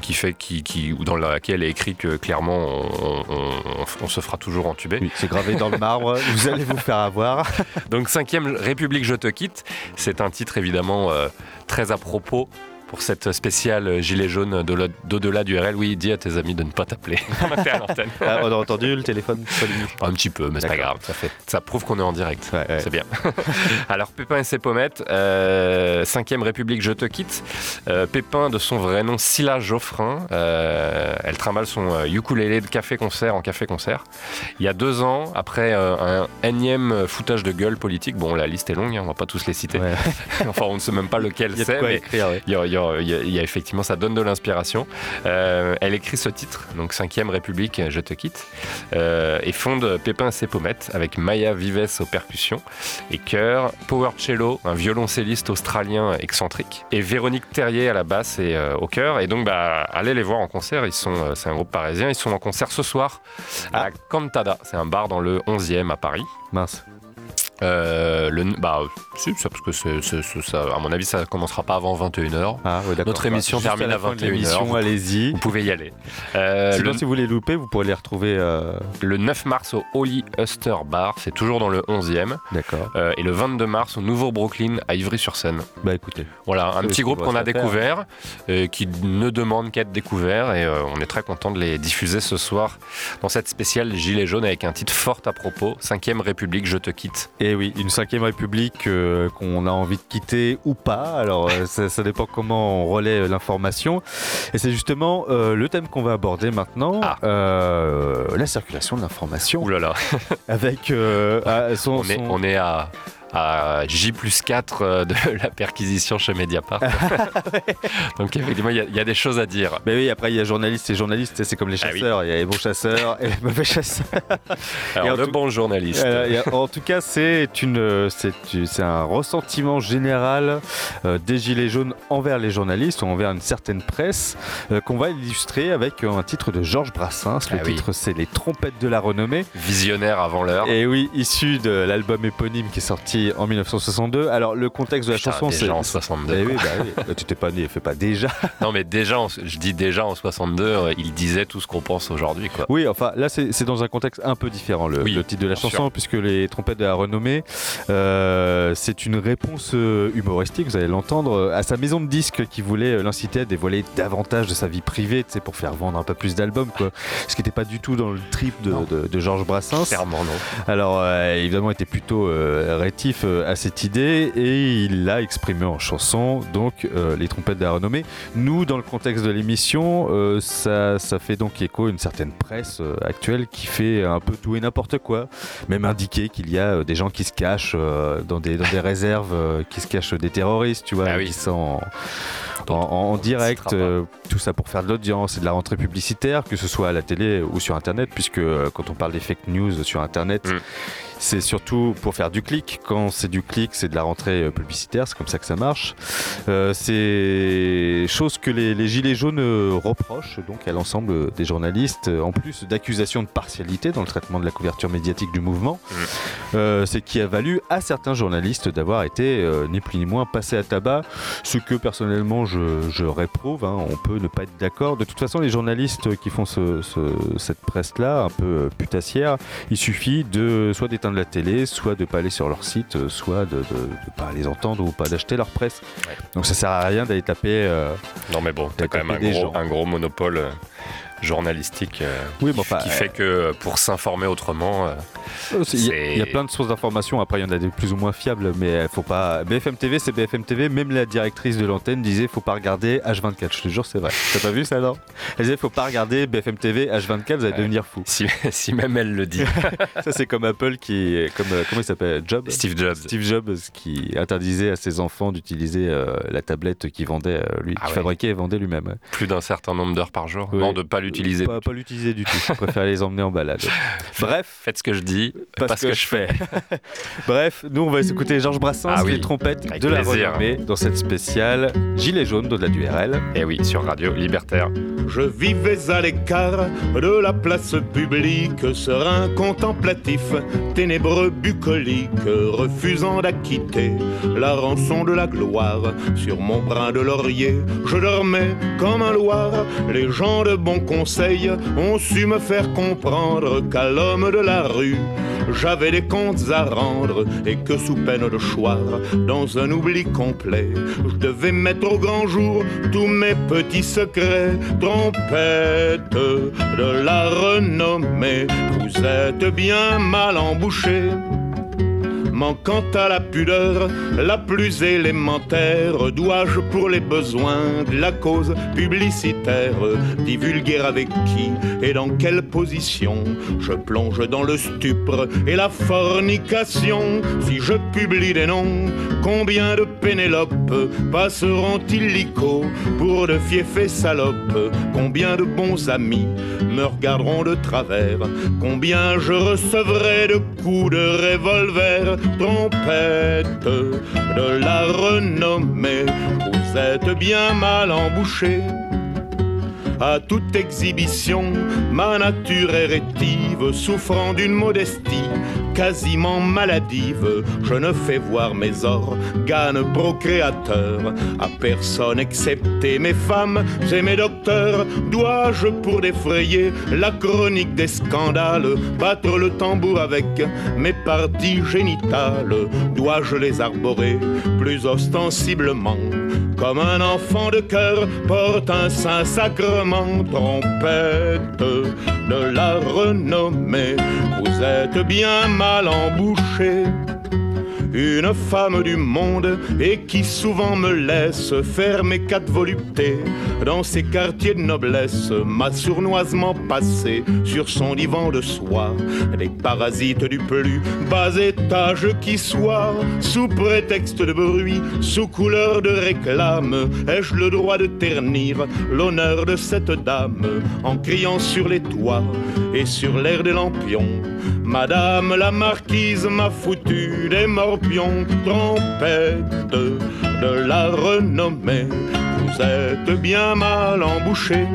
qui fait, qui, qui, ou dans laquelle est écrit que clairement on, on- on- on se fera toujours entuber. Oui, c'est gravé dans le marbre. [laughs] vous allez vous faire avoir. Donc cinquième République, je te quitte. C'est un titre évidemment euh, très à propos pour cette spéciale gilet jaune d'au- d'au-delà du RL. Oui, dis à tes amis de ne pas t'appeler. On. Ah, on a entendu le téléphone Un petit peu, mais c'est pas grave. Ça, fait, ça prouve qu'on est en direct. Ouais, ouais. C'est bien. [laughs] Alors, Pépin et ses pommettes, euh, 5ème République, je te quitte. Euh, Pépin, de son vrai nom, Scylla Geoffrin. Euh, elle trimballe son euh, ukulélé de café-concert en café-concert. Il y a deux ans, après euh, un énième foutage de gueule politique, bon, la liste est longue, hein, on va pas tous les citer. Ouais. [laughs] enfin, on ne sait même pas lequel c'est, mais il y, a, il y a- il y a- il y a effectivement, ça donne de l'inspiration. Euh, elle écrit ce titre, donc 5ème République, je te quitte, euh, et fonde Pépin et ses pommettes avec Maya Vives aux percussions et chœur, Power Cello, un violoncelliste australien excentrique, et Véronique Terrier à la basse et euh, au chœur. Et donc, bah, allez les voir en concert. Ils sont, euh, c'est un groupe parisien. Ils sont en concert ce soir à la Cantada. C'est un bar dans le 11e à Paris. Mince. Euh, le, bah, si, parce que c'est- c'est- c'est- ça, à mon avis, ça commencera pas avant 21h. Ah, d'accord. Notre émission Juste termine à de 21h. l'émission, allez-y. Vous pouvez y aller. Euh, Sinon, le, si vous les loupez, vous pourrez les retrouver. euh, le 9 mars au Holy Huster Bar, c'est toujours dans le 11e. D'accord. Euh, et le 22 mars au Nouveau Brooklyn à Ivry-sur-Seine. Bah écoutez. Voilà, un petit groupe qu'on a faire. découvert, euh, qui ne demande qu'à être découvert, et euh, on est très content de les diffuser ce soir dans cette spéciale Gilet jaune avec un titre fort à propos, 5ème République, je te quitte. Et oui, une cinquième république euh, qu'on a envie de quitter ou pas. Alors euh, ça, ça dépend comment on relaie euh, l'information. Et c'est justement euh, le thème qu'on va aborder maintenant, Ah. la circulation de l'information. Ouh là là, Avec son, on est, son- on est à, à J plus 4 euh, de [laughs] la perquisition chez Mediapart. [laughs] Donc effectivement, il y a- il y, a des choses à dire. Mais oui, après il y a journalistes et journalistes, c'est comme les Ah oui. chasseurs. Il y a les bons chasseurs et les mauvais chasseurs. [laughs] Alors, le tout- bon journaliste. Euh, a- en tout cas, c'est une, c'est, c'est un ressentiment général euh, des gilets jaunes envers les journalistes ou envers une certaine presse euh, qu'on va illustrer avec un titre de Georges Brassens. Le Ah oui. titre, c'est Les trompettes de la renommée. Visionnaire avant l'heure. Et oui, issu de l'album éponyme qui est sorti en 1962. Alors, le contexte de la Putain, chanson, c'est. déjà en 62. Eh oui, bah oui. Bah, tu t'es pas né, fais pas déjà. [laughs] Non, mais déjà, en- je dis déjà en 62, euh, il disait tout ce qu'on pense aujourd'hui, quoi. Oui, enfin là c'est dans un contexte un peu différent le, Oui, le titre de la chanson sûr. puisque les trompettes de la renommée euh, c'est une réponse euh, humoristique, vous allez l'entendre, euh, à sa maison de disques qui voulait euh, l'inciter à dévoiler davantage de sa vie privée, tu sais, pour faire vendre un peu plus d'albums quoi. Ce qui n'était pas du tout dans le trip de, de- de Georges Brassens. Clairement, non. Alors euh, évidemment il était plutôt euh, rétif euh, à cette idée et il l'a exprimé en chanson, donc les trompettes de la renommée. Nous dans le contexte de l'émission, ça, ça fait donc écho à une certaine presse actuelle qui fait un peu tout et n'importe quoi, même indiquer qu'il y a des gens qui se cachent dans, des, dans des réserves, qui se cachent des terroristes, tu vois, Ah oui. qui sont あ! En, direct, euh, tout ça pour faire de l'audience et de la rentrée publicitaire, que ce soit à la télé ou sur Internet, puisque euh, quand on parle des fake news sur Internet, Mm. c'est surtout pour faire du clic. Quand c'est du clic, c'est de la rentrée euh, publicitaire, c'est comme ça que ça marche. Euh, c'est chose que les, les gilets jaunes reprochent donc à l'ensemble des journalistes, en plus d'accusations de partialité dans le traitement de la couverture médiatique du mouvement. Mm. Euh, c'est qui a valu à certains journalistes d'avoir été ni plus ni moins passés à tabac, ce que personnellement je, je réprouve. hein. On peut ne pas être d'accord. De toute façon, les journalistes qui font ce- ce- cette presse-là, un peu euh, putassière, il suffit de soit d'éteindre la télé, soit de pas aller sur leur site, euh, soit de, ne pas les entendre ou pas d'acheter leur presse. Ouais. Donc ça sert à rien d'aller taper. euh, Non, mais bon, t'as quand même un gros, gens. un gros monopole journalistique euh, Oui, qui, fait que euh, pour s'informer autrement, euh, Il y, a- y plein de sources d'informations. Après, il y en a des plus ou moins fiables, mais il faut pas. BFM TV, c'est BFM TV. Même la directrice de l'antenne disait faut pas regarder H24. Je te jure, c'est vrai. [laughs] T'as pas vu ça, non? Elle disait faut pas regarder BFM TV H24, vous allez devenir fou. si, [laughs] si même elle le dit, [laughs] Ça, c'est comme Apple qui, comme comment il s'appelle, Jobs? Steve Jobs. Steve Jobs qui interdisait à ses enfants d'utiliser euh, la tablette qu'il vendait, lui, Ah ouais. fabriquait et vendait lui-même. Plus d'un certain nombre d'heures par jour. Oui. Non, de pas l'utiliser. Pas, pas l'utiliser du tout. Je préfère les emmener en balade. [laughs] Bref. Faites ce que je dis, Parce pas ce que, que je fais. [laughs] Bref, nous on va s'écouter Georges Brassens, Ah oui, les trompettes avec de la plaisir. renommée dans cette spéciale Gilet jaune d'au-delà du RL. Et Eh oui, sur Radio Libertaire. Je vivais à l'écart de la place publique, serein contemplatif, ténébreux bucolique, refusant d'acquitter la rançon de la gloire. Sur mon brin de laurier, je dormais comme un loir. Les gens de bon ont su me faire comprendre qu'à l'homme de la rue, j'avais des comptes à rendre et que sous peine de choir, dans un oubli complet, je devais mettre au grand jour tous mes petits secrets. Trompette de la renommée, vous êtes bien mal embouché manquant à la pudeur la plus élémentaire, dois-je pour les besoins de la cause publicitaire divulguer avec qui et dans quelle position je plonge dans le stupre et la fornication? Si je publie des noms combien de Pénélope passeront illico pour de fiefs salopes? Combien de bons amis me regarderont de travers? Combien je recevrai de coups de revolver? Trompette de la renommée, vous êtes bien mal embouché. À toute exhibition, ma nature est rétive, souffrant d'une modestie quasiment maladive, je ne fais voir mes organes procréateurs à personne excepté mes femmes et mes docteurs. Dois-je pour défrayer la chronique des scandales battre le tambour avec mes parties génitales? Dois-je les arborer plus ostensiblement comme un enfant de cœur porte un saint sacrement trompette de la renommée. Vous êtes bien mal embouché une femme du monde et qui souvent me laisse faire mes quatre voluptés dans ces quartiers de noblesse, m'a sournoisement passé sur son divan de soie des parasites du plus bas étage qui soit, sous prétexte de bruit, sous couleur de réclame, ai-je le droit de ternir l'honneur de cette dame en criant sur les toits et sur l'air des lampions. Madame la marquise m'a foutu des morpions, trompette de la renommée. Vous êtes bien mal embouché.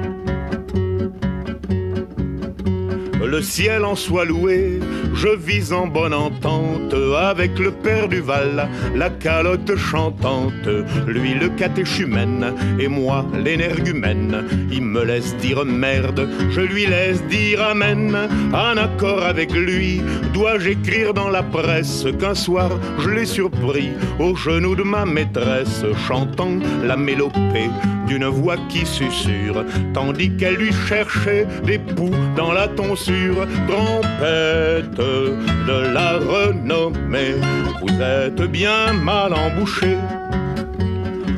Le ciel en soit loué, je vis en bonne entente avec le père du Val, la calotte chantante, lui le catéchumène et moi l'énergumène. Il me laisse dire merde, je lui laisse dire amen. En accord avec lui, dois-je écrire dans la presse qu'un soir je l'ai surpris au genou de ma maîtresse chantant la mélopée d'une voix qui susurre, tandis qu'elle lui cherchait des poux dans la tonsure, trompette de la renommée. Vous êtes bien mal embouché.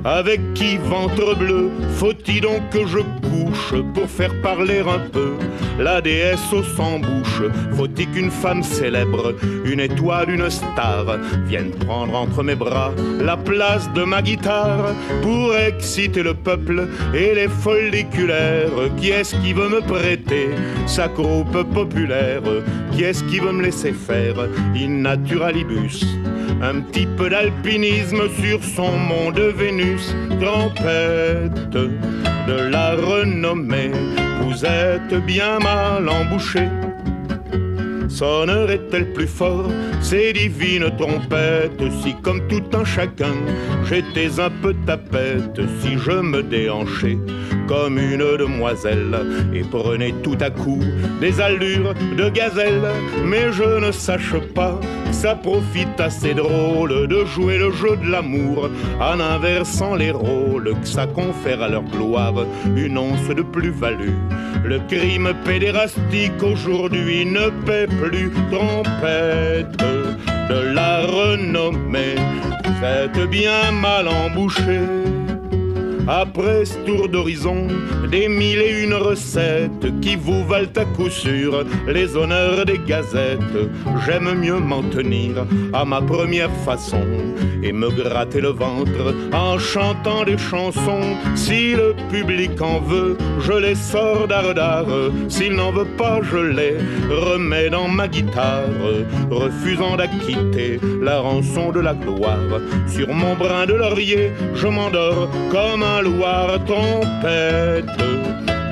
Avec qui ventre bleu faut-il donc que je couche pour faire parler un peu la déesse au sans bouche? Faut-il qu'une femme célèbre, une étoile, une star vienne prendre entre mes bras la place de ma guitare pour exciter le peuple et les folliculaires? Qui est-ce qui veut me prêter sa groupe populaire? Qui est-ce qui veut me laisser faire in naturalibus un petit peu d'alpinisme sur son mont de Vénus, trompette de la renommée, vous êtes bien mal embouché. Sonnerait-elle plus fort ces divines trompettes si comme tout un chacun j'étais un peu tapette si je me déhanchais comme une demoiselle et prenais tout à coup des allures de gazelle mais je ne sache pas ça profite assez drôle de jouer le jeu de l'amour en inversant les rôles que ça confère à leur gloire une once de plus-value. Le crime pédérastique aujourd'hui ne paie plus trompette de la renommée. Vous êtes bien mal embouché. Après ce tour d'horizon, des mille et une recettes qui vous valent à coup sûr les honneurs des gazettes. J'aime mieux m'en tenir à ma première façon et me gratter le ventre en chantant des chansons. Si le public en veut, je les sors d'art S'il n'en veut pas, je les remets dans ma guitare, refusant d'acquitter la rançon de la gloire. Sur mon brin de laurier, je m'endors comme un Loire trompette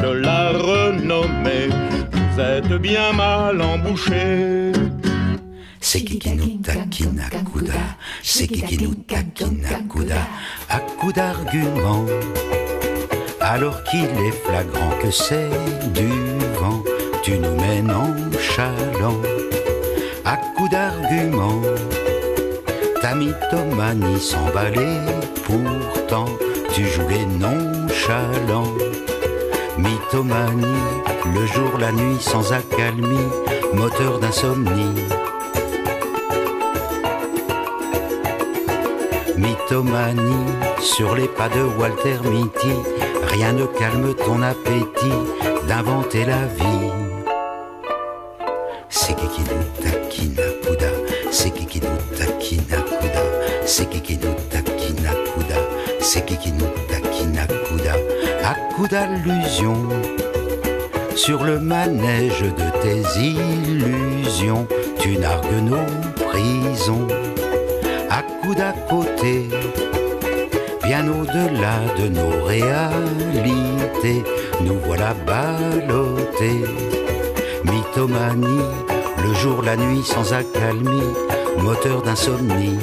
de la renommée. Vous êtes bien mal embouché. Coups c'est qui qui nous taquine à coups d'arguments. Alors qu'il est flagrant que c'est du vent, tu nous mènes en chalant. à coup d'arguments. Ta mythomanie s'emballait, pourtant tu joues les nonchalants. Mythomanie, le jour, la nuit sans accalmie, moteur d'insomnie. Mythomanie, sur les pas de Walter Mitty, rien ne calme ton appétit d'inventer la vie. Sur le manège de tes illusions, tu nargues nos prisons à coup d'à côté, bien au-delà de nos réalités, nous voilà ballottés. Mythomanie, le jour, la nuit sans accalmie, moteur d'insomnie.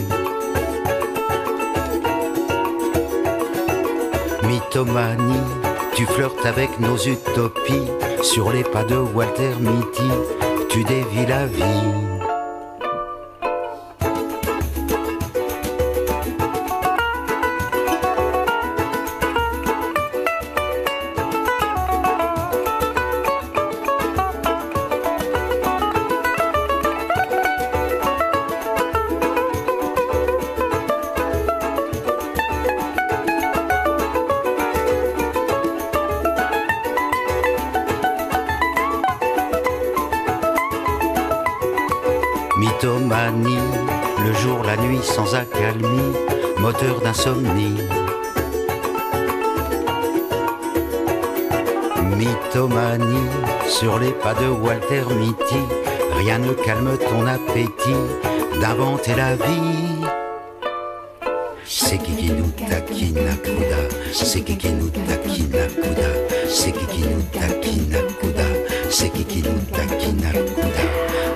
Mythomanie, tu flirtes avec nos utopies, sur les pas de Walter Mitty, tu dévis la vie. Pas de Walter Mitty, rien ne calme ton appétit. D'inventer la vie. C'est taquine à Kuda, c'est taquine à Kuda, c'est taquine à Kuda, c'est taquine à Kuda,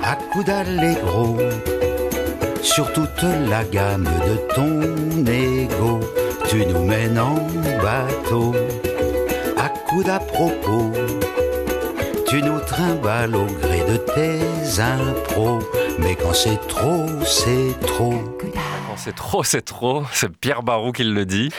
à Kuda l'égro, sur toute la gamme de ton ego, tu nous mènes en bateau, à coup d'à propos, tu nous trimbales au gré de tes impros, mais quand c'est trop, c'est trop. Quand c'est trop, c'est trop. C'est Pierre Barou qui le dit.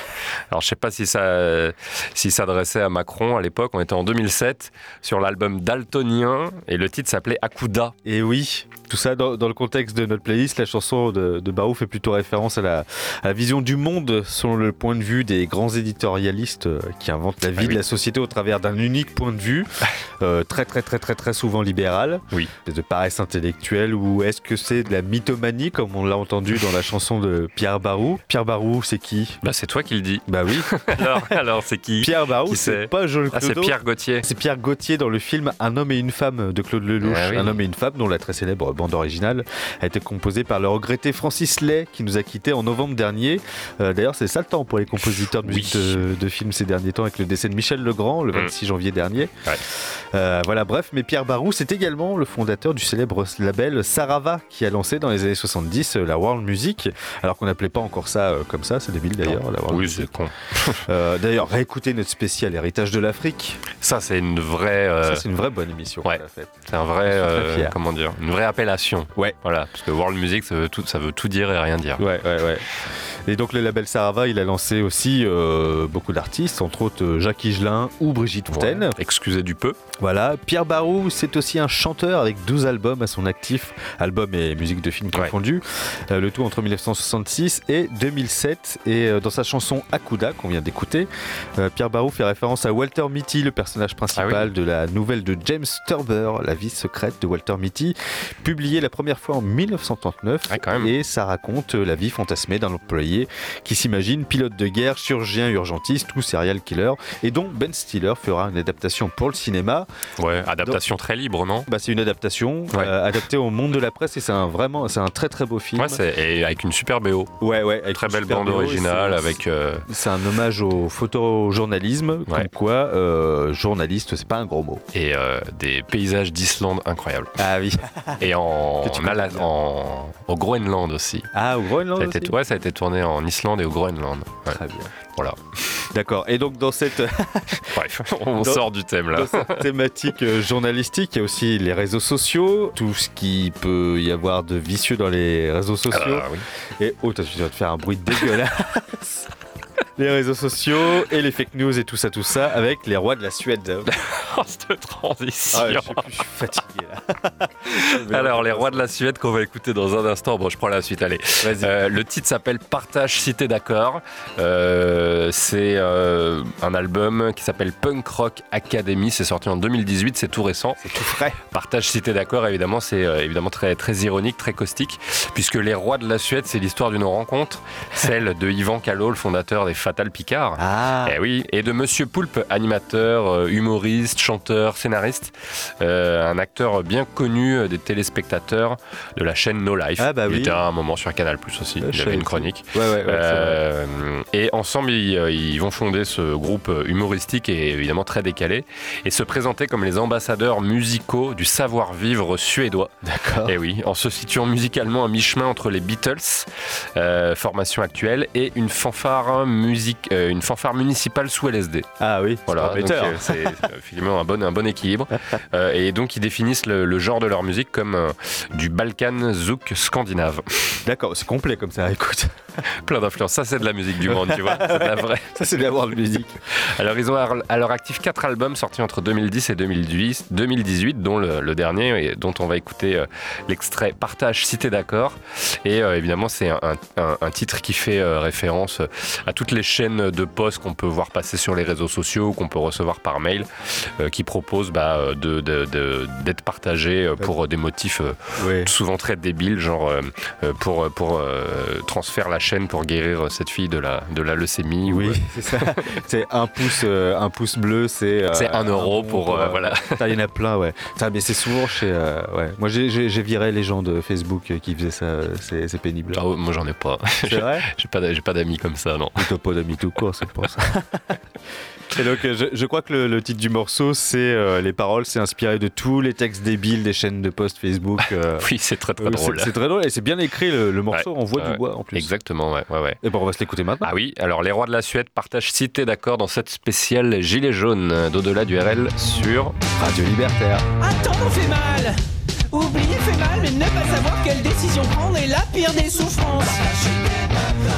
Alors, je sais pas si ça, s'il s'adressait à Macron à l'époque. On était en 2007 sur l'album Daltonien et le titre s'appelait Akuda. Et oui, tout ça dans, dans le contexte de notre playlist, la chanson de, de Barou fait plutôt référence à la, à la vision du monde selon le point de vue des grands éditorialistes euh, qui inventent la vie Ah oui. de la société au travers d'un unique point de vue, [laughs] euh, très très très très très souvent libéral, Oui. de paresse intellectuelle, ou est-ce que c'est de la mythomanie comme on l'a entendu dans la chanson de Pierre Barou? Pierre Barou, c'est qui? Bah, c'est toi qui le dis. Bah oui, [laughs] Alors, alors c'est qui? Pierre Barou, c'est pas Joël Ah, c'est. Pierre Gauthier. C'est Pierre Gauthier dans le film Un homme et une femme de Claude Lelouch. Ah oui. Un homme et une femme dont la très célèbre bande originale a été composée par le regretté Francis Lay qui nous a quittés en novembre dernier. Euh, D'ailleurs, c'est ça le temps pour les compositeurs de musique Oui. de, de films ces derniers temps avec le décès de Michel Legrand le 26 janvier dernier. Ouais. Euh, voilà, bref, mais Pierre Barou, c'est également le fondateur du célèbre label Sarava qui a lancé dans les années 70 euh, la World Music, alors qu'on n'appelait pas encore ça comme ça, c'est débile d'ailleurs. Oui, Music. c'est con. D'ailleurs, réécoutez notre spécial Héritage de l'Afrique. Ça, c'est une vraie. Ça, c'est une vraie bonne émission. ouais. C'est un vrai, euh, comment dire, une vraie appellation. Ouais. Voilà, parce que World Music, ça veut tout, ça veut tout dire et rien dire. Ouais, ouais, ouais. Et donc le label Sarava, il a lancé aussi euh, beaucoup d'artistes, entre autres euh, Jacques Higelin ou Brigitte Fontaine. Ouais. Excusez du peu. Voilà. Pierre Barou, c'est aussi un chanteur avec 12 albums à son actif, albums et musique de film Ouais. confondus. Euh, le tout entre 1966 et 2007. Et euh, dans sa chanson Akuda, qu'on vient d'écouter, euh, Pierre Barou fait référence à Walter Mitty, le personnage principal de la nouvelle de James Turber, La vie secrète de Walter Mitty, publiée la première fois en 1939. Ouais, quand même. Et ça raconte la vie fantasmée d'un employé qui s'imagine pilote de guerre, chirurgien urgentiste ou serial killer, et dont Ben Stiller fera une adaptation pour le cinéma. Ouais, adaptation très libre, non Bah, c'est une adaptation Ouais. euh, adaptée au monde de la presse et c'est un vraiment c'est un très très beau film. Ouais, et avec une super BO. ouais, ouais, avec Très belle bande BO, originale c'est- avec. euh, C'est un hommage au photojournalisme, comme Ouais. quoi euh, journaliste, c'est pas un gros mot. et euh, des paysages d'Islande incroyables. Ah oui. [laughs] Et en, [laughs] en au Groenland aussi. Ah, au Groenland Ça a, été, aussi ouais, ça a été tourné en Islande et au Groenland. Très bien. Voilà. D'accord. Et donc dans cette [laughs] Bref, on Dans- sort du thème là. Dans cette thématique euh, journalistique, il y a aussi les réseaux sociaux, tout ce qui peut y avoir de vicieux dans les réseaux sociaux. Ah, oui. Et oh, t'as- tu vas te faire un bruit dégueulasse. [laughs] les réseaux sociaux et les fake news et tout ça, tout ça, avec les rois de la Suède. [laughs] Oh, cette transition. Ah, je sais plus, je suis fatigué là. [laughs] Alors, les rois de la Suède qu'on va écouter dans un instant. Bon, je prends la suite, allez. Euh, le titre s'appelle Partage Cité d'accord. Euh, c'est euh, un album qui s'appelle Punk Rock Academy. C'est sorti en 2018, c'est tout récent. C'est tout frais. Partage Cité d'accord, évidemment, c'est évidemment très, très ironique, très caustique, puisque les rois de la Suède, c'est l'histoire d'une rencontre, celle de Yvan Callot, le fondateur des Fatal Picard. Ah. Eh oui, et de Monsieur Poulpe, animateur, euh, humoriste, chanteur, scénariste, euh, un acteur bien connu euh, des téléspectateurs de la chaîne No Life. Ah bah il oui. était à un moment sur Canal Plus aussi. Il avait une chronique. Ouais, ouais, ouais, c'est Euh, et ensemble, ils, ils vont fonder ce groupe humoristique et évidemment très décalé et se présenter comme les ambassadeurs musicaux du savoir-vivre suédois. D'accord. Et oui, en se situant musicalement à mi-chemin entre les Beatles, euh, formation actuelle, et une fanfare musique, euh, une fanfare municipale sous LSD. Ah oui, Voilà, euh, c'est euh, finalement un bon, un bon équilibre. [laughs] Et donc ils définissent le, le genre de leur musique comme du Balkan zouk scandinave. D'accord, c'est complet comme ça, écoute. [laughs] Plein d'influences. Ça, c'est de la musique du monde, tu vois. C'est de la vraie. [laughs] Ça, c'est de musique. Alors, ils ont à leur actif quatre albums sortis entre 2010 et 2010, 2018, dont le, le dernier, et dont on va écouter l'extrait Partage Cité d'accord. Et euh, évidemment, c'est un, un- un titre qui fait référence à toutes les chaînes de posts qu'on peut voir passer sur les réseaux sociaux, qu'on peut recevoir par mail, euh, qui proposent bah, euh, de- de- de- d'être partagés euh, pour des motifs souvent très débiles, genre pour, pour transférer la chaîne pour guérir cette fille de la, de la leucémie. ou, Oui, [laughs] c'est ça. C'est un pouce, un pouce bleu, c'est. C'est un euro pour, euh, voilà. Il y en a plein, ouais. Putain, mais c'est souvent chez. ouais. Moi, j'ai- j'ai j'ai viré les gens de Facebook qui faisaient ça. C'est c'est pénible. Ah moi j'en ai pas. C'est vrai? [laughs] J'ai pas, j'ai pas d'amis comme ça, non. D'amis tout court, c'est pour ça. [laughs] Et donc, je, je crois que le, le titre du morceau, c'est euh, les paroles, c'est inspiré de tous les textes débiles des chaînes de post Facebook. [laughs] euh, Oui, c'est très très euh, drôle. c'est- très drôle et c'est bien écrit le, le morceau. Ouais, on voit ouais, du bois en plus. Exactement, ouais, ouais, ouais. Et bon, on va se l'écouter maintenant. Ah oui, alors les rois de la Suède partagent cité d'accord dans cette spéciale Gilet jaune d'au-delà du RL sur Radio Libertaire. Attendre fait mal. Oublier fait mal, mais ne pas savoir quelle décision prendre est la pire des souffrances.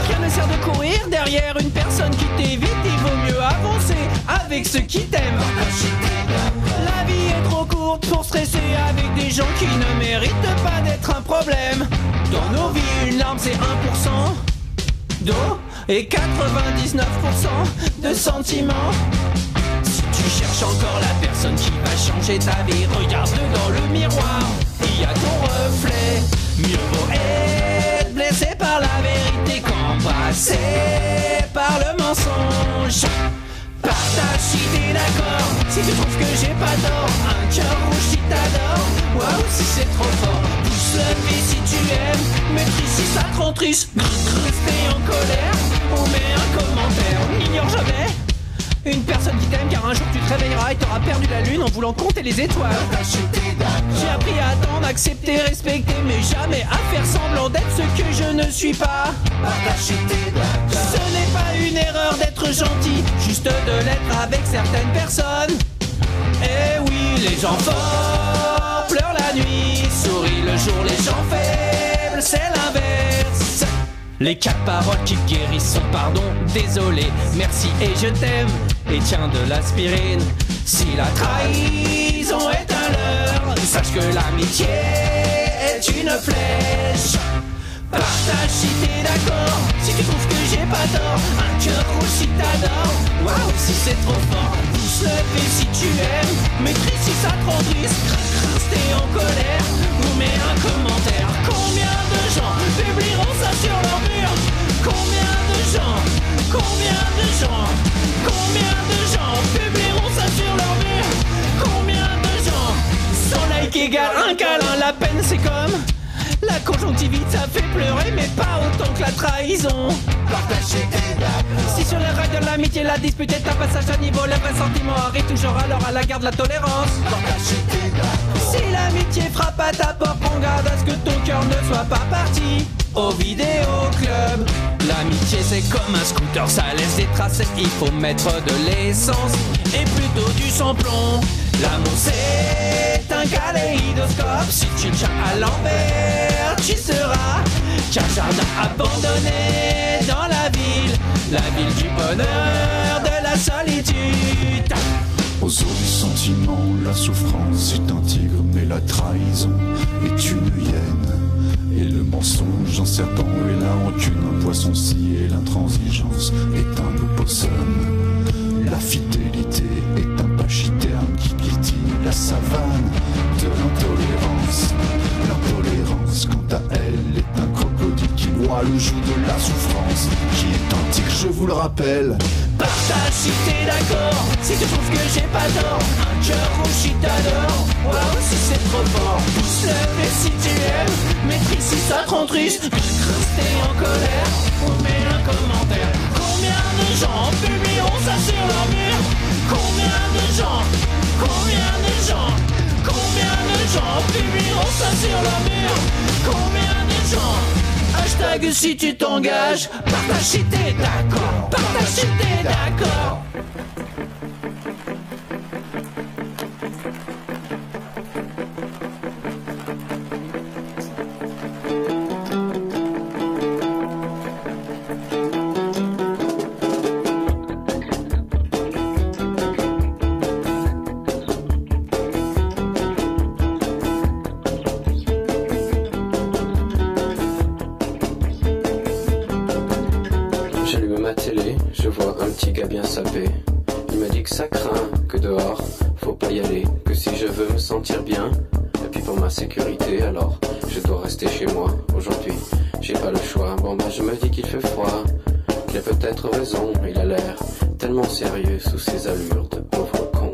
Rien ne sert de courir derrière une personne qui t'évite, il vaut mieux avancer avec ceux qui t'aiment. La vie est trop courte pour stresser avec des gens qui ne méritent pas d'être un problème. Dans nos vies, une larme c'est 1% d'eau et 99% de sentiments. Si tu cherches encore la personne qui va changer ta vie, regarde dans le miroir, Mieux vaut être blessé par la vérité qu'en passer par le mensonge. Partage si t'es d'accord, si tu trouves que j'ai pas tort, un cœur rouge si t'adores, waouh si c'est trop fort, pousse le pied si tu aimes, maîtrise si ça te rend triste, rester en colère, on met un commentaire, on n'ignore jamais une personne qui t'aime car un jour tu te réveilleras et t'auras perdu la lune en voulant compter les étoiles. J'ai appris à attendre, accepter, respecter, mais jamais à faire semblant d'être ce que je ne suis pas. Ce n'est pas une erreur d'être gentil, juste de l'être avec certaines personnes. Eh oui, les gens forts pleurent la nuit, sourient le jour, les gens faibles, c'est l'inverse. Les quatre paroles qui guérissent sont pardon, désolé, merci et je t'aime, et tiens de l'aspirine. Si la trahison est un leurre, sache que l'amitié est une flèche. Partage si t'es d'accord, si tu trouves que j'ai pas tort, un cœur rouge si t'adores, waouh si c'est trop fort, pousse le si tu aimes, maîtrise si ça te triste, rester en colère, ou mets un commentaire. Combien de gens publieront ça sur leur mur? Combien de gens, combien de gens, combien de gens publieront ça sur leur mur? Combien de gens? Sans like égale un câlin, la peine c'est comme la conjonctivite ça fait pleurer mais pas autant que la trahison. Si sur les rails de l'amitié la dispute est un passage à niveau Le vrai sentiment arrive toujours alors à la garde la tolérance. Si l'amitié frappe à ta porte prends garde à ce que ton cœur ne soit pas parti. Au vidéoclub. L'amitié c'est comme un scooter, ça laisse des traces, il faut mettre de l'essence et plutôt du samplon. L'amour c'est un kaléidoscope, si tu le cherches à l'envers, tu seras qu'un jardin abandonné dans la ville, la ville du bonheur, de la solitude. Aux eaux du sentiment, la souffrance est un tigre, mais la trahison est une hyène. Et le mensonge un serpent et la rancune un poisson si et l'intransigeance est un opossum. La fidélité est un pachyderme qui piétine la savane de l'intolérance. Quant à elle est un crocodile qui broie le joug de la souffrance, qui est un tigre, je vous le rappelle. Partage si t'es d'accord, si tu trouves que j'ai pas tort Un cœur rouge si t'adores, waouh si c'est trop fort Pousse le mais si tu aimes, maîtrise si ça te rend triste. Incrusté en colère, ou mets un commentaire. Combien de gens publieront ça sur leur mur? Combien de gens, combien de gens publieront ça sur leur mur Combien de gens Hashtag si tu t'engages, partage si t'es d'accord, partage si t'es d'accord. De pauvre con.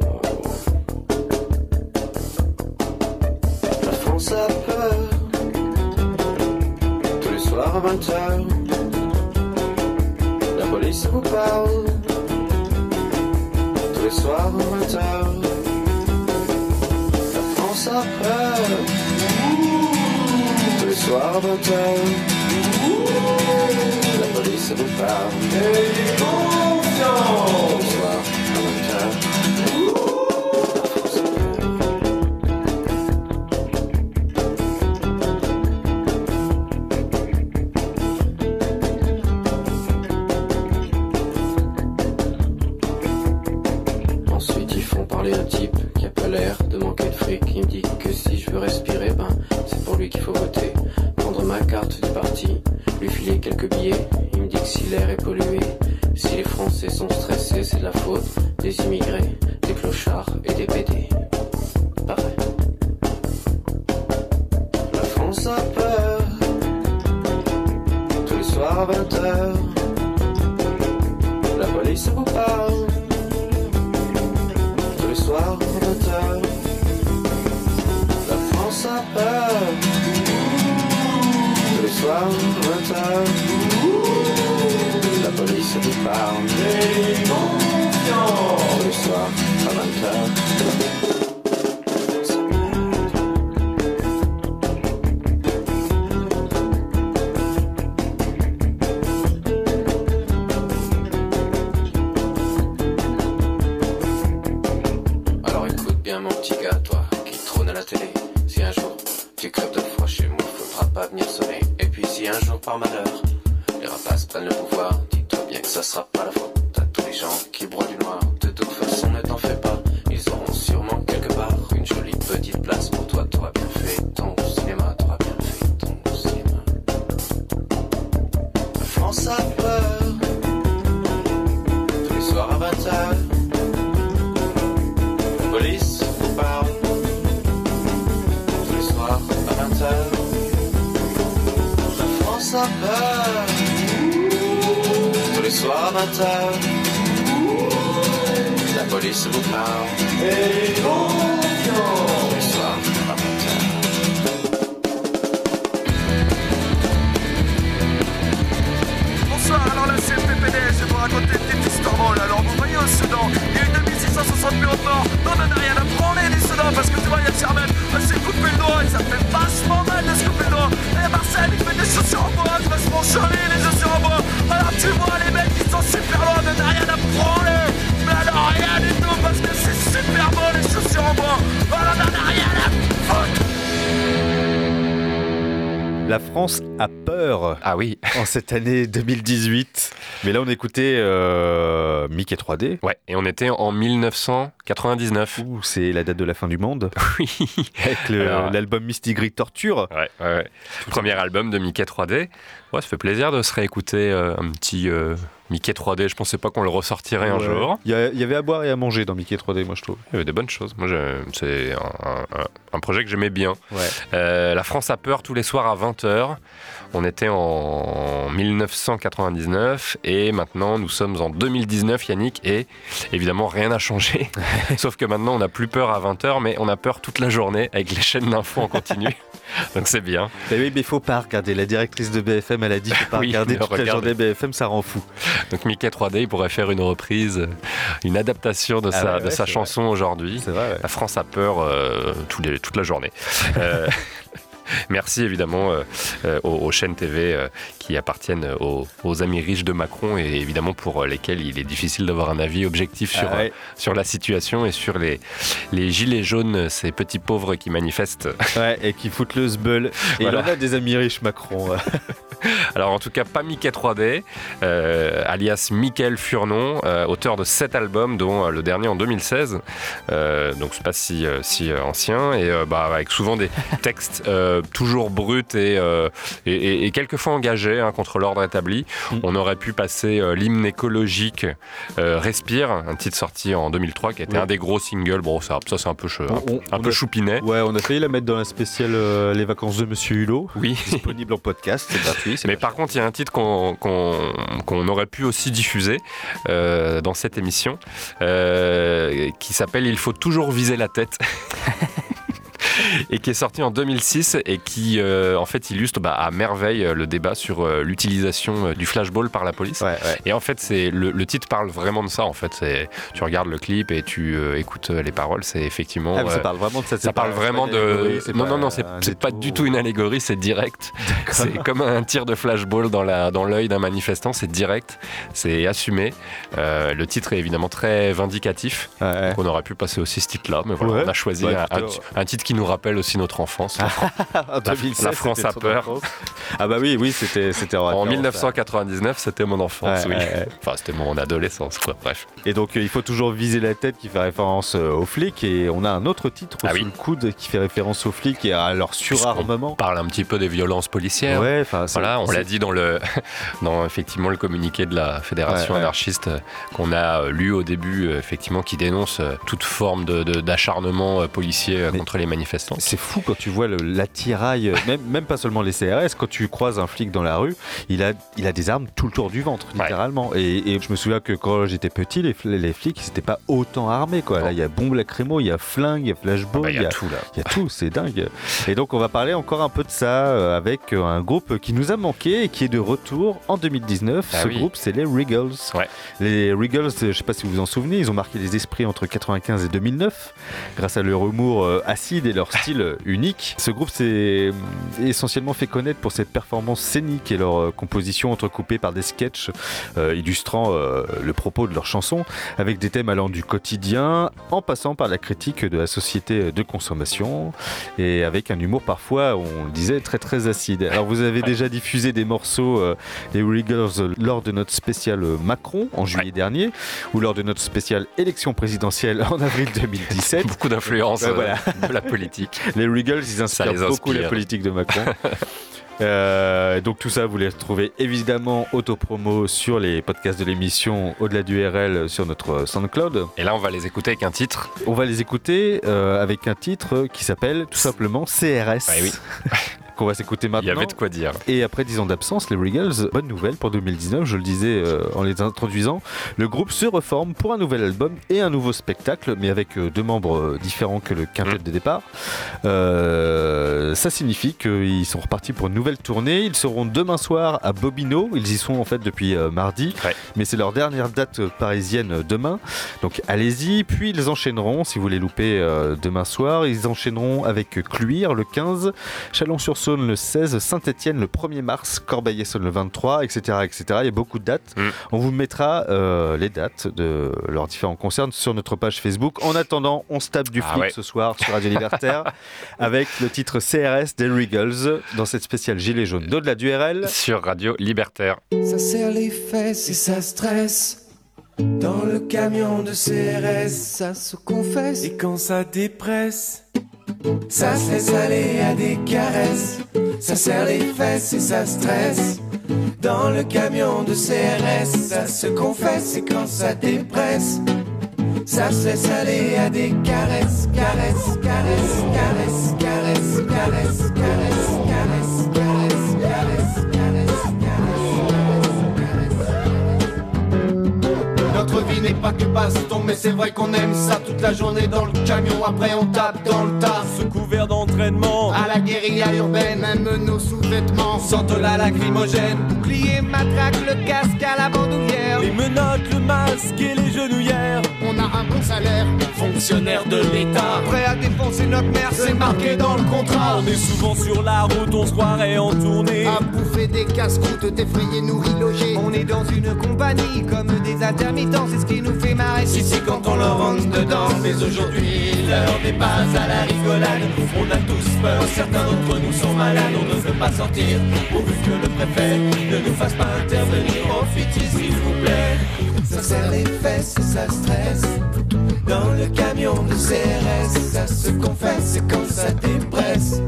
La France a peur, tous les soirs à 20h. La police vous parle tous les soirs à 20h. La France a peur tous les soirs à 20h. La police vous parle tous cette année 2018. Mais là, on écoutait euh, Mickey 3D. Ouais, et on était en 1999. Ouh, c'est la date de la fin du monde. [laughs] Oui. Avec l'album Misty Greek Torture. Ouais, ouais, ouais. Premier album de Mickey 3D. Ouais, ça fait plaisir de se réécouter euh, un petit euh, Mickey 3D. Je pensais pas qu'on le ressortirait un jour. Il y, avait à boire et à manger dans Mickey 3D, moi je trouve. Il y avait des bonnes choses. Moi, c'est un, un- un- un projet que j'aimais bien. Ouais. Euh, la France a peur tous les soirs à 20h. On était en 1999 et maintenant nous sommes en 2019, Yannick, et évidemment rien n'a changé. [laughs] Sauf que maintenant on n'a plus peur à 20h, mais on a peur toute la journée avec les chaînes d'infos en continu. [laughs] Donc c'est bien. Mais oui, mais faut pas regarder. La directrice de BFM, elle a dit faut pas [laughs] Oui, regarder toute la journée BFM, ça rend fou. Donc Mickey 3D, il pourrait faire une reprise, une adaptation de Ah sa, ouais, de ouais, sa chanson aujourd'hui. Ouais. La France a peur euh, les- toute la journée. Euh, [laughs] Merci évidemment euh, euh, aux, aux chaînes TV euh, qui appartiennent aux, aux amis riches de Macron et évidemment pour lesquels il est difficile d'avoir un avis objectif sur, Ah ouais. sur la situation et sur les, les gilets jaunes, ces petits pauvres qui manifestent. [laughs] Ouais, et qui foutent le zbeul. Et Voilà. il en a des amis riches, Macron. [laughs] Alors en tout cas pas Mickey 3D, euh, alias Michael Furnon, auteur de 7 albums dont le dernier en 2016, euh, donc c'est pas si, si ancien, et bah, avec souvent des textes toujours bruts et, euh, et, quelquefois engagés hein, contre l'ordre établi. On aurait pu passer euh, l'hymne écologique euh, Respire, un titre sorti en 2003 qui était Oui. un des gros singles, bon ça, ça c'est un peu, un, On- un on peu a- choupinet. Ouais, on a failli la mettre dans la spéciale euh, Les vacances de Monsieur Hulot. Oui. [laughs] Disponible en podcast, c'est gratuit. Mais par contre, il y a un titre qu'on aurait pu aussi diffuser euh, dans cette émission euh, qui s'appelle Il faut toujours viser la tête. [laughs] [laughs] et qui est sorti en 2006 et qui euh, en fait illustre bah, à merveille euh, le débat sur euh, l'utilisation du flashball par la police. Et en fait, c'est le, le titre parle vraiment de ça. En fait, c'est tu regardes le clip et tu euh, écoutes les paroles. C'est effectivement. Ah, ça parle vraiment de ça, Ça parle vraiment de. Non, non, non, c'est pas du tout une allégorie. C'est direct. C'est comme un tir de flashball dans la dans l'œil d'un manifestant. C'est direct. C'est assumé. Le titre est évidemment très vindicatif. Donc on aurait pu passer aussi ce titre-là, mais voilà, on a choisi Bah, un, un titre qui nous rappelle aussi notre enfance. La, Fran- [laughs] la- 2016, la France a peur. Ah bah oui, oui, c'était c'était En référence à- 1999, c'était mon enfance, Ouais, oui. ouais, ouais. [laughs] Enfin, c'était mon adolescence, quoi. Bref. Et donc euh, il faut toujours viser la tête qui fait référence euh, aux flics et on a un autre titre Ah sous oui. le coude qui fait référence aux flics et à leur surarmement. On parle un petit peu des violences policières. Ouais, enfin, voilà, on l'a dit dans le [laughs] dans effectivement le communiqué de la fédération anarchiste euh, qu'on a lu au début, effectivement, qui dénonce toute forme de- de- d'acharnement policier contre les manifestants. C'est fou quand tu vois l'attirail, euh, même, même pas seulement les CRS, quand tu croises un flic dans la rue, il a, il a des armes tout le tour du ventre, littéralement. Et, et je me souviens que quand j'étais petit, les, fl- les flics, ils n'étaient pas autant armés. Quoi. Là, il y a bombe lacrymo, il y a flingue, il y a flashball, bah, il y a tout, là. Il y a tout, c'est dingue. Et donc, on va parler encore un peu de ça euh, avec euh, un groupe qui nous a manqué et qui est de retour en 2019. Ah Ce oui. groupe, c'est les Regals. Les Regals, je ne sais pas si vous vous en souvenez, ils ont marqué les esprits entre 95 et 2009 grâce à leur humour acide et leur style unique. Ce groupe s'est essentiellement fait connaître pour cette performance scénique et leur euh, composition entrecoupée par des sketchs euh, illustrant euh, le propos de leurs chansons avec des thèmes allant du quotidien en passant par la critique de la société de consommation et avec un humour parfois, on le disait, très très acide. Alors vous avez déjà diffusé des morceaux euh, des Regals lors de notre spécial Macron en juillet dernier ou lors de notre spécial élection présidentielle en avril 2017. Beaucoup d'influence Ouais, voilà. de la politique. [laughs] Les Regals, ils inspirent beaucoup la politique de Macron. [laughs] Euh, donc tout ça, vous les retrouvez évidemment autopromo sur les podcasts de l'émission au-delà du RL sur notre SoundCloud. Et là, on va les écouter avec un titre. On va les écouter euh, avec un titre qui s'appelle tout simplement CRS. Ouais, oui. [laughs] qu'on va s'écouter maintenant. Il y avait de quoi dire. Et après 10 ans d'absence, les Regals, bonne nouvelle pour 2019, je le disais euh, en les introduisant, le groupe se reforme pour un nouvel album et un nouveau spectacle, mais avec euh, deux membres euh, différents que le quintet de départ. Euh, ça signifie qu'ils sont repartis pour une nouvelle tournée. Ils seront demain soir à Bobino. Ils y sont en fait depuis mardi, mais c'est leur dernière date parisienne demain. Donc allez-y. Puis ils enchaîneront, si vous les loupez demain soir, ils enchaîneront avec Cluir le 15, Chalon-sur-Saône le 16, Saint-Etienne le 1er mars, Corbeil-Essonne le 23, etc., etc. Il y a beaucoup de dates. On vous mettra euh, les dates de leurs différents concerts sur notre page Facebook. En attendant, on se tape du Ah flip ouais. ce soir sur Radio Libertaire [laughs] avec le titre CRS des Regals dans cette spéciale Gilet jaune d'au-delà du RL sur Radio Libertaire. Ça serre les fesses et ça stresse. Dans le camion de CRS, ça se confesse. Et quand ça dépresse, ça se laisse aller à des caresses, ça serre les fesses et ça stresse. Dans le camion de CRS, ça se confesse et quand ça dépresse, ça se laisse aller à des caresses, caresses, caresses, caresses, caresses, caresses, caresses. caresses. N'est pas que baston, mais c'est vrai qu'on aime ça toute la journée dans le camion. Après, on tape dans le tas. Sous couvert d'entraînement, À la guérilla urbaine, même nos sous-vêtements sentent la lacrymogène. Bouclier, matraque, le casque à la bandoulière. Les menottes, le masque et les genouillères. On a un bon salaire, Fonctionnaire de l'État. prêt à défoncer notre mère, c'est marqué dans le contrat. On est souvent sur la route, on se croirait en tournée. À bouffer des casse-croûtes, défrayés, nourris, logés. On est dans une compagnie comme des intermittents, c'est ce qui nous fait marrer. Si, quand on leur rentre dedans. Mais aujourd'hui, l'heure n'est pas à la rigolade. On a tous peur, certains d'entre nous sont malades. On ne veut pas sortir, pourvu que le préfet ne nous fasse pas intervenir. Profitez, s'il vous plaît. Ça serre les fesses et ça stresse. Dans le camion de CRS, ça se confesse quand ça dépresse.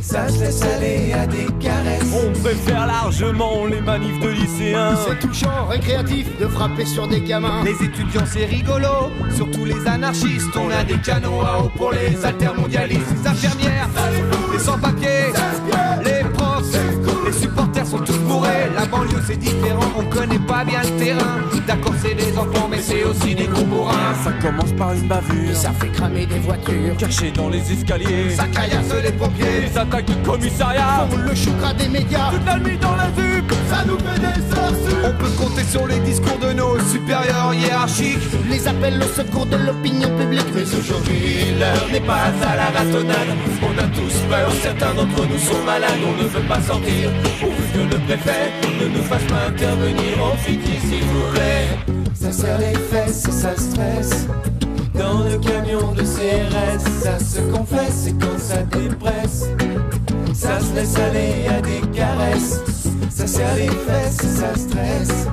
Ça se laisse aller à des caresses. On préfère largement les manifs de lycéens. C'est touchant, récréatif de frapper sur des gamins. Les étudiants c'est rigolo, surtout les anarchistes. On a des canaux à eau pour les altermondialistes. Les infirmières, les sans-papiers, les profs, les supporters sont tous La banlieue c'est différent, on connaît pas bien le terrain. D'accord c'est des enfants mais c'est aussi des gros bourrins. Ça commence par une bavure, Ça fait cramer des voitures. cachées dans les escaliers. Ça caillasse les pompiers. Les attaques de commissariat. Font le choucra des médias. Toute la nuit dans la vue Ça nous fait des sur- On peut compter sur les discours de nos supérieurs hiérarchiques Les appels au secours de l'opinion publique. Mais aujourd'hui, l'heure n'est pas à la ratonnade. On a tous peur, certains d'entre nous sont malades. On ne veut pas sortir, pourvu que le ne nous fasse pas intervenir. En pitié, s'il vous plaît. Ça serre les fesses et ça stresse. Dans le camion de CRS, ça se confesse et quand ça dépresse, ça se laisse aller à des caresses. Ça serre les fesses et ça stresse.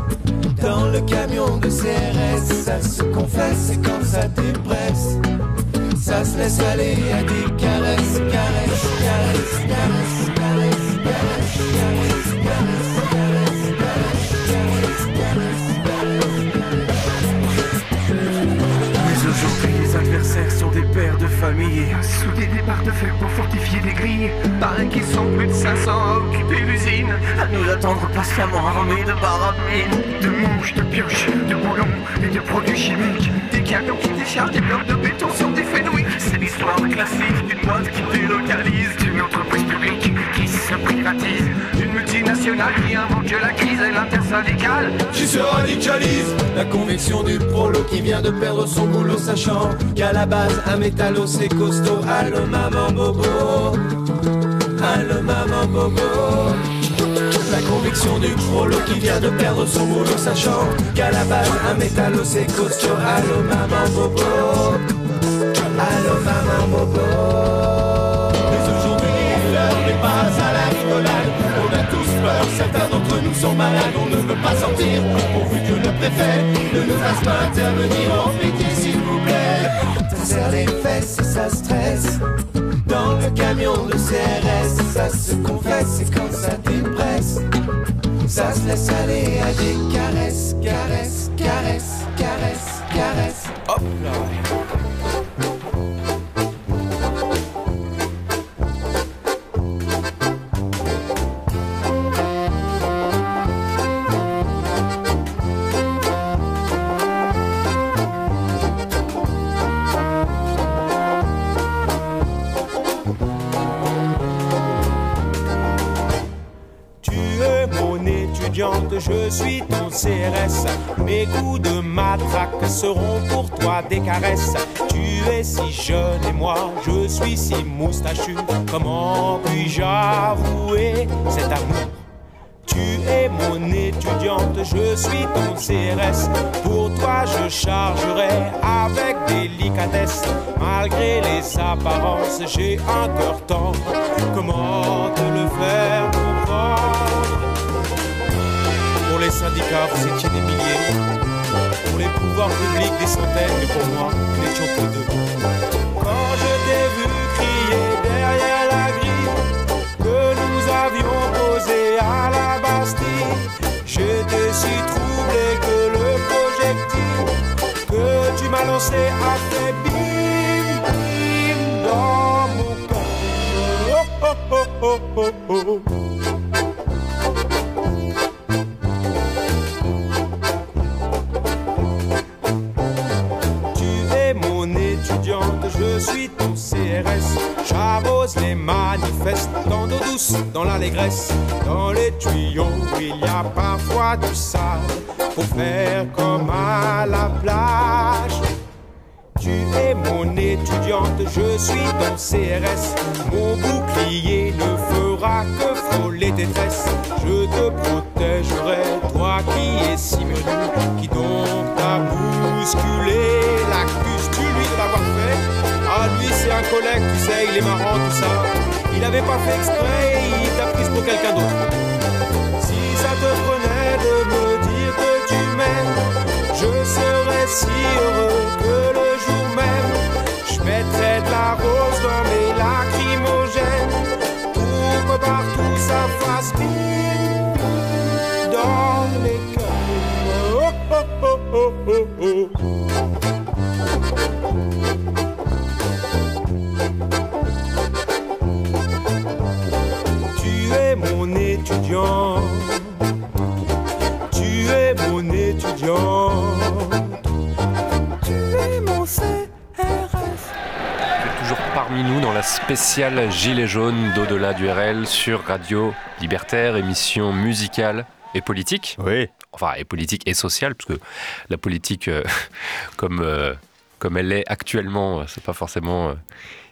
Dans le camion de CRS, ça se confesse et quand ça dépresse, ça se laisse aller à des caresses, caresses, caresses, caresses, caresses, caresses, caresses, caresses. Adversaires sont des pères de famille. Sous des départs de fer pour fortifier des grilles. Paraît qu'ils sont plus de 500 à occuper l'usine. À nous attendre patiemment armés de barabines, de mouches, de pioches, de boulons et de produits chimiques. Des camions qui déchargent des blocs de béton sur des fenouilles. C'est l'histoire classique d'une boîte qui délocalise, d'une entreprise publique qui se privatise, d'une multinationale qui invente la crise et l'intersyndicale. Qui se radicalise La conviction du prolo qui vient de perdre son boulot Sachant qu'à la base un métallo c'est costaud. Allô maman bobo. Allô maman bobo. La conviction du prolo qui vient de perdre son boulot Sachant qu'à la base un métallo c'est costaud. Allô maman bobo. Allô maman bobo certains d'entre nous sont malades On ne veut pas sortir, pourvu que le préfet Ne nous fasse pas intervenir en pitié s'il vous plaît Ça serre les fesses ça stresse Dans le camion de CRS Ça se confesse et quand ça dépresse ça se laisse aller à des caresses, caresses, caresses, caresses, caresses. Hop là. Mes coups de matraque seront pour toi des caresses. Tu es si jeune et moi, je suis si moustachu. Comment puis-je avouer cet amour? Tu es mon étudiante, je suis ton CRS. Pour toi, je chargerai avec délicatesse. Malgré les apparences, j'ai un cœur tendre. Comment te le faire comprendre? Les syndicats, vous étiez des milliers. Pour les pouvoirs publics, des centaines. Mais pour moi, nous n'étions que deux. Quand je t'ai vu crier derrière la grille que nous avions posé à la Bastille, j'étais si troublé que le projectile que tu m'as lancé a fait bim bim dans mon. Oh, oh, oh, oh, oh, oh. Je suis ton CRS. J'arrose les manifestes dans d'eau douce, dans l'allégresse, dans les tuyaux. Il y a parfois du sable, faut faire comme à la plage. Tu es mon étudiante, je suis ton CRS. Mon bouclier ne fera que frôler tes tresses. Je te protégerai, toi qui es si menu, qui donc t'a bousculé la cuisse. Ah, lui, c'est un collègue, tu sais, il est marrant, tout ça. Il avait pas fait exprès, il t'a prise pour quelqu'un d'autre. Si ça te prenait de me dire que tu m'aimes, je serais si heureux que le jour même, je mettrais de la rose dans mes lacrymogènes pour que partout ça fasse dans les cœurs. Oh, oh, oh, oh, oh, oh. Tu es mon CRS. Toujours parmi nous dans la spéciale Gilets jaunes d'au-delà du RL sur Radio Libertaire, émission musicale et politique. Oui. Enfin, et politique et sociale, parce que la politique, euh, [laughs] comme, euh, comme elle est actuellement, euh, c'est pas forcément euh,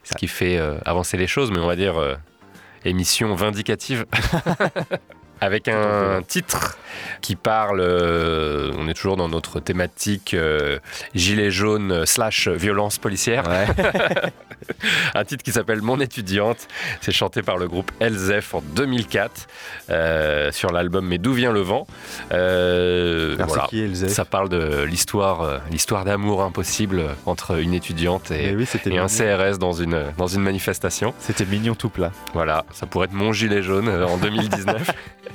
ce qui fait avancer les choses, mais on va dire émission vindicative. [laughs] Avec un titre qui parle, euh, on est toujours dans notre thématique euh, gilet jaune slash violence policière. [laughs] un titre qui s'appelle Mon étudiante. C'est chanté par le groupe Elzef en 2004 euh, sur l'album Mais d'où vient le vent? Euh, Alors, qui, Elzef? Ça parle de l'histoire, l'histoire d'amour impossible entre une étudiante et, oui, et un. CRS dans une, dans une manifestation. C'était mignon tout plat. Voilà, ça pourrait être mon gilet jaune en 2019. [laughs]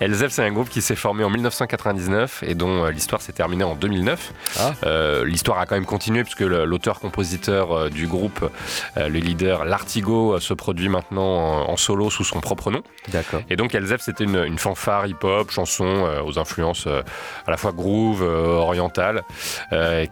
Elzef, c'est un groupe qui s'est formé en 1999 et dont euh, l'histoire s'est terminée en 2009. Ah. Euh, l'histoire a quand même continué puisque l'auteur-compositeur euh, du groupe, le leader Lartigo, se produit maintenant en, en solo sous son propre nom. D'accord. Et donc Elzef, c'était une, une fanfare hip-hop, chanson aux influences à la fois groove, orientale,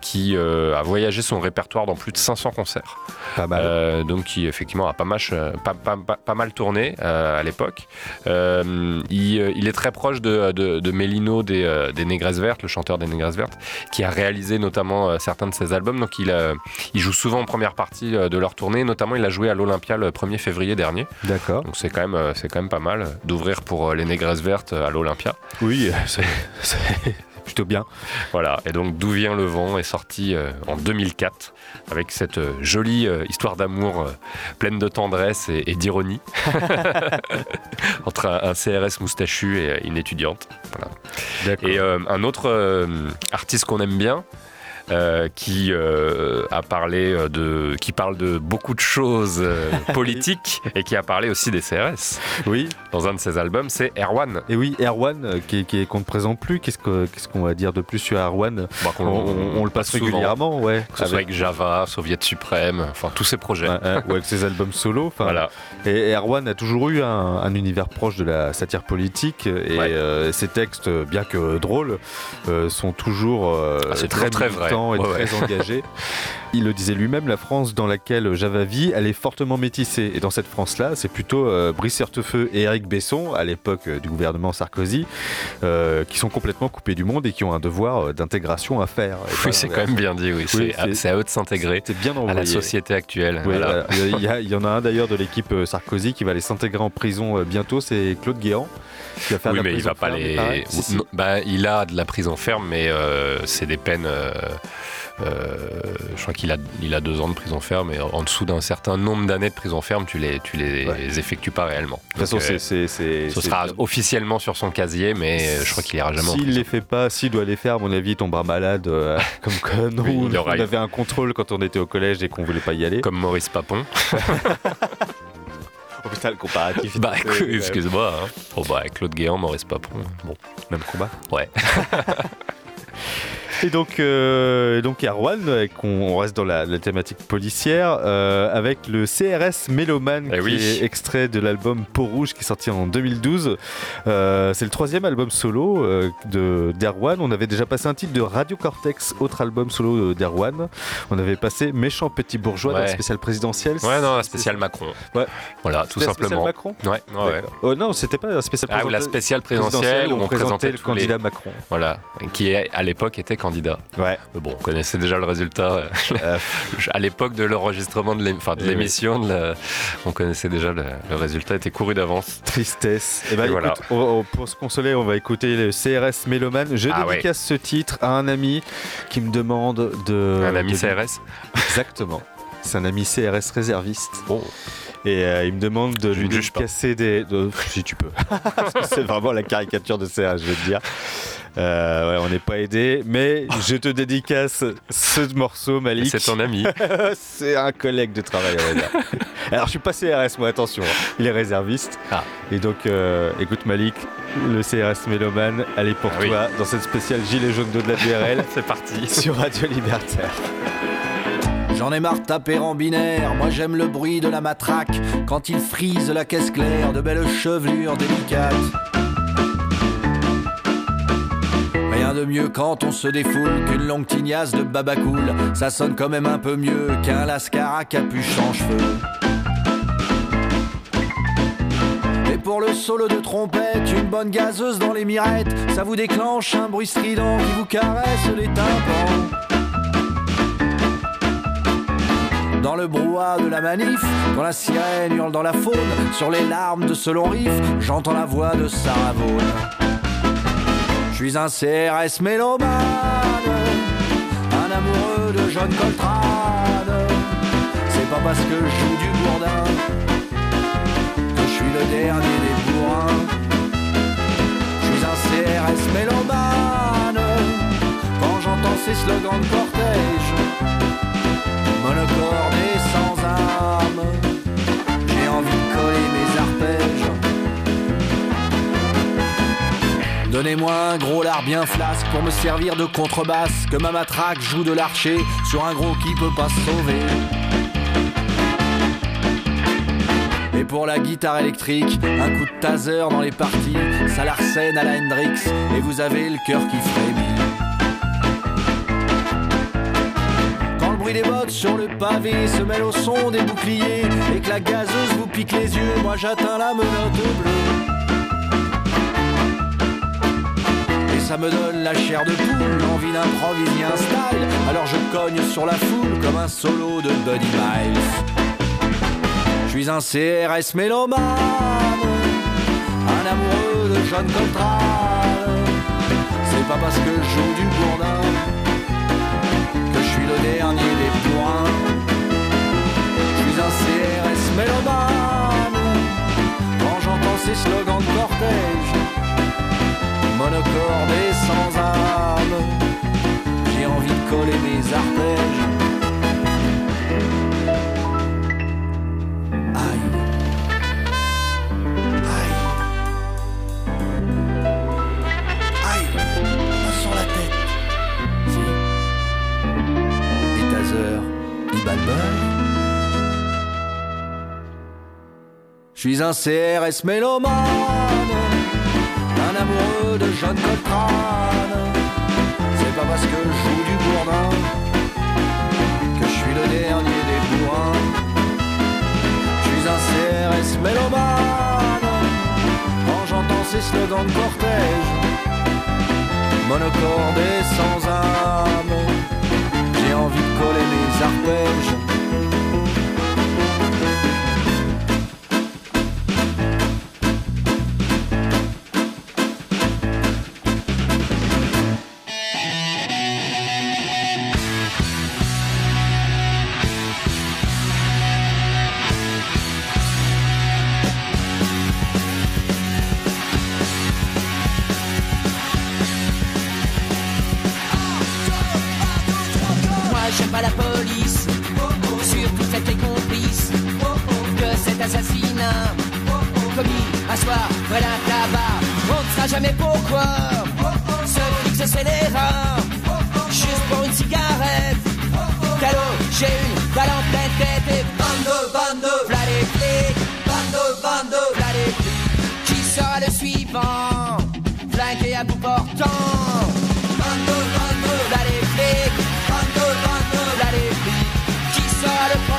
qui a voyagé son répertoire dans plus de 500 concerts. Pas mal. Donc qui effectivement a pas mal, pas, pas- pas- pas mal tourné à l'époque. Il, il est très proche de, de, de Mélino des, euh, des Négresses Vertes, le chanteur des Négresses Vertes, qui a réalisé notamment euh, certains de ses albums. Donc il, euh, il joue souvent en première partie de leur tournée. Notamment, il a joué à l'Olympia le 1er février dernier. D'accord. Donc c'est quand même, quand même pas mal d'ouvrir pour les Négresses Vertes à l'Olympia. Oui, c'est plutôt bien. Voilà, et donc D'où vient le vent est sorti euh, en 2004 avec cette euh, jolie euh, histoire d'amour pleine de tendresse et, et d'ironie [laughs] entre un, un CRS moustachu et une étudiante. Voilà. Et un autre artiste qu'on aime bien. Euh, qui euh, a parlé euh, de, qui parle de beaucoup de choses euh, [laughs] politiques et qui a parlé aussi des CRS. Oui. Dans un de ses albums, c'est Erwan. Et oui, Erwan, qui, qu'on ne présente plus, qu'est-ce que- qu'est-ce qu'on va dire de plus sur Erwan? Bah, on, on- on le passe souvent. régulièrement, ouais. Que ce soit avec Java, Soviet Suprême, enfin tous ces projets. Ou avec ses albums solo. Voilà. Et Erwan a toujours eu un, un univers proche de la satire politique et ses textes, bien que drôles, sont toujours Ah, c'est très très vrai. Et très ouais. [laughs] Il le disait lui-même, la France dans laquelle Java vit, elle est fortement métissée. Et dans cette France-là, c'est plutôt euh, Brice Certefeux et Éric Besson, à l'époque euh, du gouvernement Sarkozy, euh, qui sont complètement coupés du monde et qui ont un devoir d'intégration à faire. Oui, c'est quand même bien dit, oui. Oui, c'est à- à eux de s'intégrer C'est bien à envoyé. la société actuelle. Oui, Voilà. voilà. Il, y a- il y en a un d'ailleurs de l'équipe Sarkozy qui va aller s'intégrer en prison bientôt, c'est Claude Guéant. Qui va faire Oui, de la mais il prison va pas ferme, les. pareil. Si, si. Non, bah, il a de la prison ferme, mais c'est des peines. je crois qu'il a, il a deux ans de prison ferme, et en dessous d'un certain nombre d'années de prison ferme, tu les, tu les effectues pas réellement. De toute façon, euh, c'est- ce sera officiellement sur son casier, mais euh, je crois qu'il ira jamais en S'il les fait pas, s'il doit les faire, à mon avis, il tombera malade. euh, [laughs] comme quand [laughs] nous, Oui, on avait un contrôle quand on était au collège et qu'on voulait pas y aller. Comme Maurice Papon. Oh putain, le comparatif. Bah, excuse-moi. Hein. Oh, bah, Claude Guéant, Maurice Papon. Bon, même combat. Ouais. [laughs] Et donc, euh, donc avec- on, reste dans la, la thématique policière, euh, avec le CRS Méloman, qui oui. est extrait de l'album Peau Rouge, qui est sorti en 2012. Euh, c'est le troisième album solo de d'Erwan. On avait déjà passé un titre de Radio Cortex, autre album solo d'Erwan. On avait passé Méchant Petit Bourgeois dans la spéciale présidentielle. Ouais, non, la spéciale Macron. Ouais. Voilà, tout C'était la spéciale simplement. Macron Ouais, ouais. Oh non, c'était pas la spéciale Ah, ou la spéciale présidentielle où on présentait le les- candidat Macron. Voilà, qui à l'époque était candidat. Ouais. Mais bon, on connaissait déjà le résultat. euh, [laughs] à l'époque de l'enregistrement de Eh oui. l'émission, la- on connaissait déjà le, le résultat était couru d'avance. Tristesse. Et ben, Et voilà. écoute, on- on- pour se consoler, on va écouter le CRS Méloman. Je Ah dédicace ce titre à un ami qui me demande de. Un ami de- CRS Exactement. C'est un ami CRS réserviste. Et euh, il me demande de Je lui casser des. de- si tu peux. [laughs] Parce que c'est vraiment la caricature de CRS, je vais te dire. Euh, ouais, on n'est pas aidé, mais je te dédicace ce morceau, Malik. C'est ton ami. [laughs] c'est un collègue de travail, on va dire. [laughs] Alors, je suis pas CRS, moi, attention. hein. Il est réserviste. Ah. Et donc, euh, écoute, Malik, le CRS Méloman, elle est pour Ah oui. toi dans cette spéciale Gilet jaune d'eau de la DRL [laughs] C'est parti. sur Radio Libertaire. J'en ai marre de taper en binaire, moi j'aime le bruit de la matraque Quand il frise la caisse claire, de belles chevelures délicates De mieux quand on se défoule qu'une longue tignasse de babacool Ça sonne quand même un peu mieux qu'un lascar à capuche sans cheveux. Et pour le solo de trompette, une bonne gazeuse dans les mirettes. Ça vous déclenche un bruit strident qui vous caresse les tympans. Dans le brouhaha de la manif, quand la sirène hurle dans la faune, sur les larmes de ce long riff, j'entends la voix de Sarah Vaughan. Je suis un CRS mélomane, un amoureux de John Coltrane. C'est pas parce que je joue du bourdin que je suis le dernier des bourrins. Je suis un CRS mélomane quand j'entends ces slogans de cortège monocorde et sans âme. Donnez-moi un gros lard bien flasque pour me servir de contrebasse. Que ma matraque joue de l'archer sur un gros qui peut pas se sauver. Et pour la guitare électrique, un coup de taser dans les parties. Ça l'arsène à la Hendrix et vous avez le cœur qui frémit. Quand le bruit des bottes sur le pavé se mêle au son des boucliers et que la gazeuse vous pique les yeux, moi j'atteins la menotte bleue. Ça me donne la chair de poule, l'envie d'improviser un style. Alors je cogne sur la foule comme un solo de Buddy Miles. Je suis un CRS mélomane, un amoureux de John Coltrane. C'est pas parce que je joue du bourdin que je suis le dernier des bourrins. Je suis un CRS mélomane quand j'entends ces slogans de cortège, monocorde et sans âme. J'ai envie de coller mes arpèges. Je suis un CRS mélomane, de Coltrane. C'est pas parce que je joue du bourdin que je suis le dernier des bourrins. Je suis un CRS mélomane quand j'entends ces slogans de cortège. Monocorde et sans âme, j'ai envie de coller mes arpèges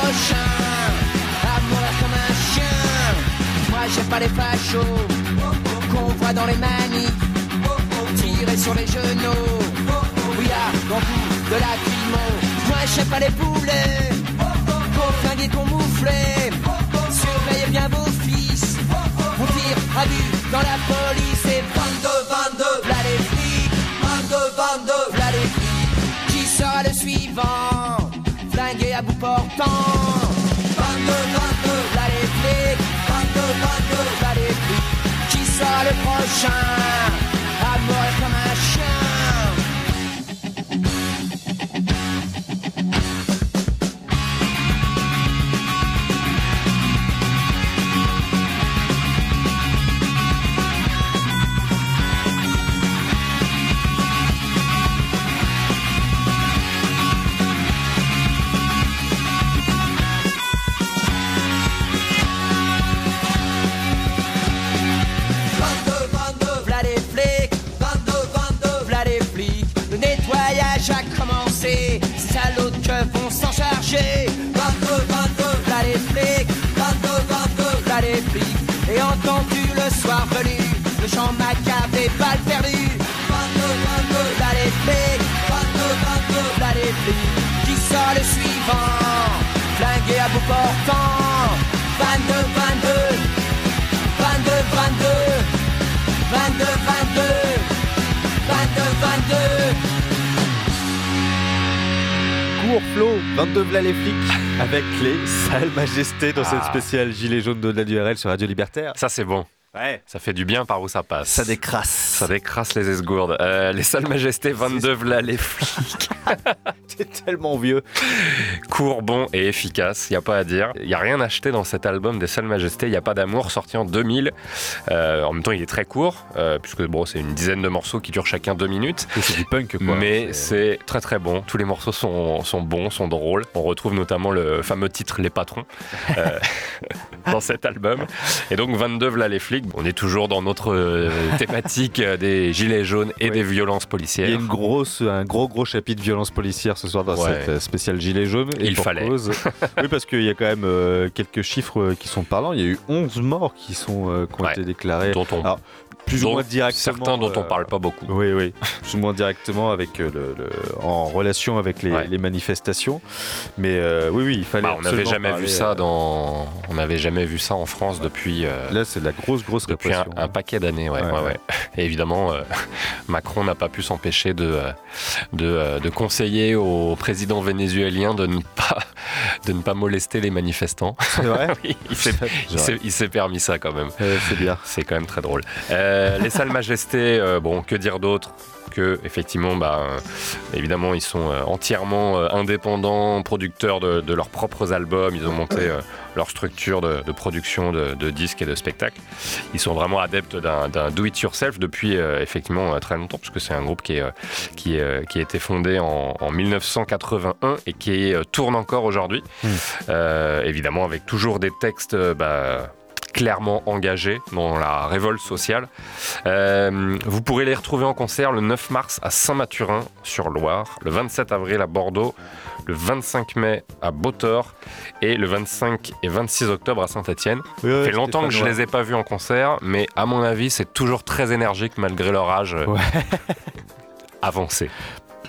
prochain à mourir comme un chien Moi j'aime pas les fachos qu'on voit dans les manifs tirer sur les genoux. Oui, à coup de la crimo. Moi j'aime pas les poulets qu'on flingue ton mouflet. Surveillez bien vos fils. On tire à vue dans la police et 22, 22, v'là les flics. 22, 22, v'là les flics. Qui sera le suivant? Flingué à bout portant. Le flingué à bout portant. 22, 22, 22, 22. 22, 22, 22, 22. Cours Flo, 22 v'là les flics, [laughs] avec les sales majestés dans cette Ah. spéciale Gilet jaune de la URL sur Radio Libertaire. Ça c'est bon. Ouais. Ça fait du bien par où ça passe. Ça décrasse. Ça décrasse les esgourdes. Euh, les salles majestés 22 v'là les flics. [laughs] [laughs] C'est tellement vieux. Court, bon et efficace, il n'y a pas à dire. Il n'y a rien acheté dans cet album des salles majestés. Il n'y a pas d'amour, sorti en 2000. Euh, en même temps, il est très court, euh, puisque bon, c'est une dizaine de morceaux qui durent chacun deux minutes. C'est du punk quoi. Mais c'est très très bon. Tous les morceaux sont, sont bons, sont drôles. On retrouve notamment le fameux titre Les Patrons euh, [laughs] dans cet album. Et donc 22 v'là les flics. On est toujours dans notre thématique des gilets jaunes et des violences policières. Il y a une grosse, un gros gros chapitre violence policière ce soir dans Ouais. cette euh, spéciale gilet jaune. Et Il pour fallait. cause. [laughs] oui, parce qu'il y a quand même euh, quelques chiffres euh, qui sont parlants. Il y a eu 11 morts qui, sont, euh, qui ont Ouais. été déclarés. Alors, plus ou moins directement. certains dont on euh, parle pas beaucoup. Oui, oui. Plus ou moins directement avec euh, le, le- en relation avec les, Ouais. les manifestations. Mais euh, oui, oui, il fallait. Bah, on n'avait jamais vu ça euh, dans. On n'avait jamais vu ça en France depuis. euh, Là, c'est de la grosse, grosse depuis un, un paquet d'années, ouais, Ouais, ouais, ouais. ouais. [laughs] Et évidemment, euh, [laughs] Macron n'a pas pu s'empêcher de, euh, de, euh, de conseiller au président vénézuélien de ne pas, [laughs] de ne pas molester les manifestants. C'est vrai Oui, il s'est- permis ça quand même. c'est bien. C'est quand même très drôle. Euh, les salles majestés, euh, bon, que dire d'autre que effectivement, bah, euh, évidemment, ils sont euh, entièrement euh, indépendants, producteurs de, de leurs propres albums. Ils ont monté euh, leur structure de, de production de, de disques et de spectacles. Ils sont vraiment adeptes d'un do-it-yourself depuis euh, effectivement euh, très longtemps, parce que c'est un groupe qui, est, euh, qui, est, euh, qui a été fondé en, en 1981 et qui euh, tourne encore aujourd'hui. Euh, évidemment, avec toujours des textes. euh, bah, clairement engagés dans la révolte sociale. Euh, vous pourrez les retrouver en concert le 9 mars à Saint-Mathurin sur Loire, le 27 avril à Bordeaux, le 25 mai à Beautor et le 25 et 26 octobre à Saint-Etienne. Oui, Ça fait longtemps que je Stéphane, les ai pas vus en concert, mais à mon avis, c'est toujours très énergique malgré leur âge euh, [laughs] avancé.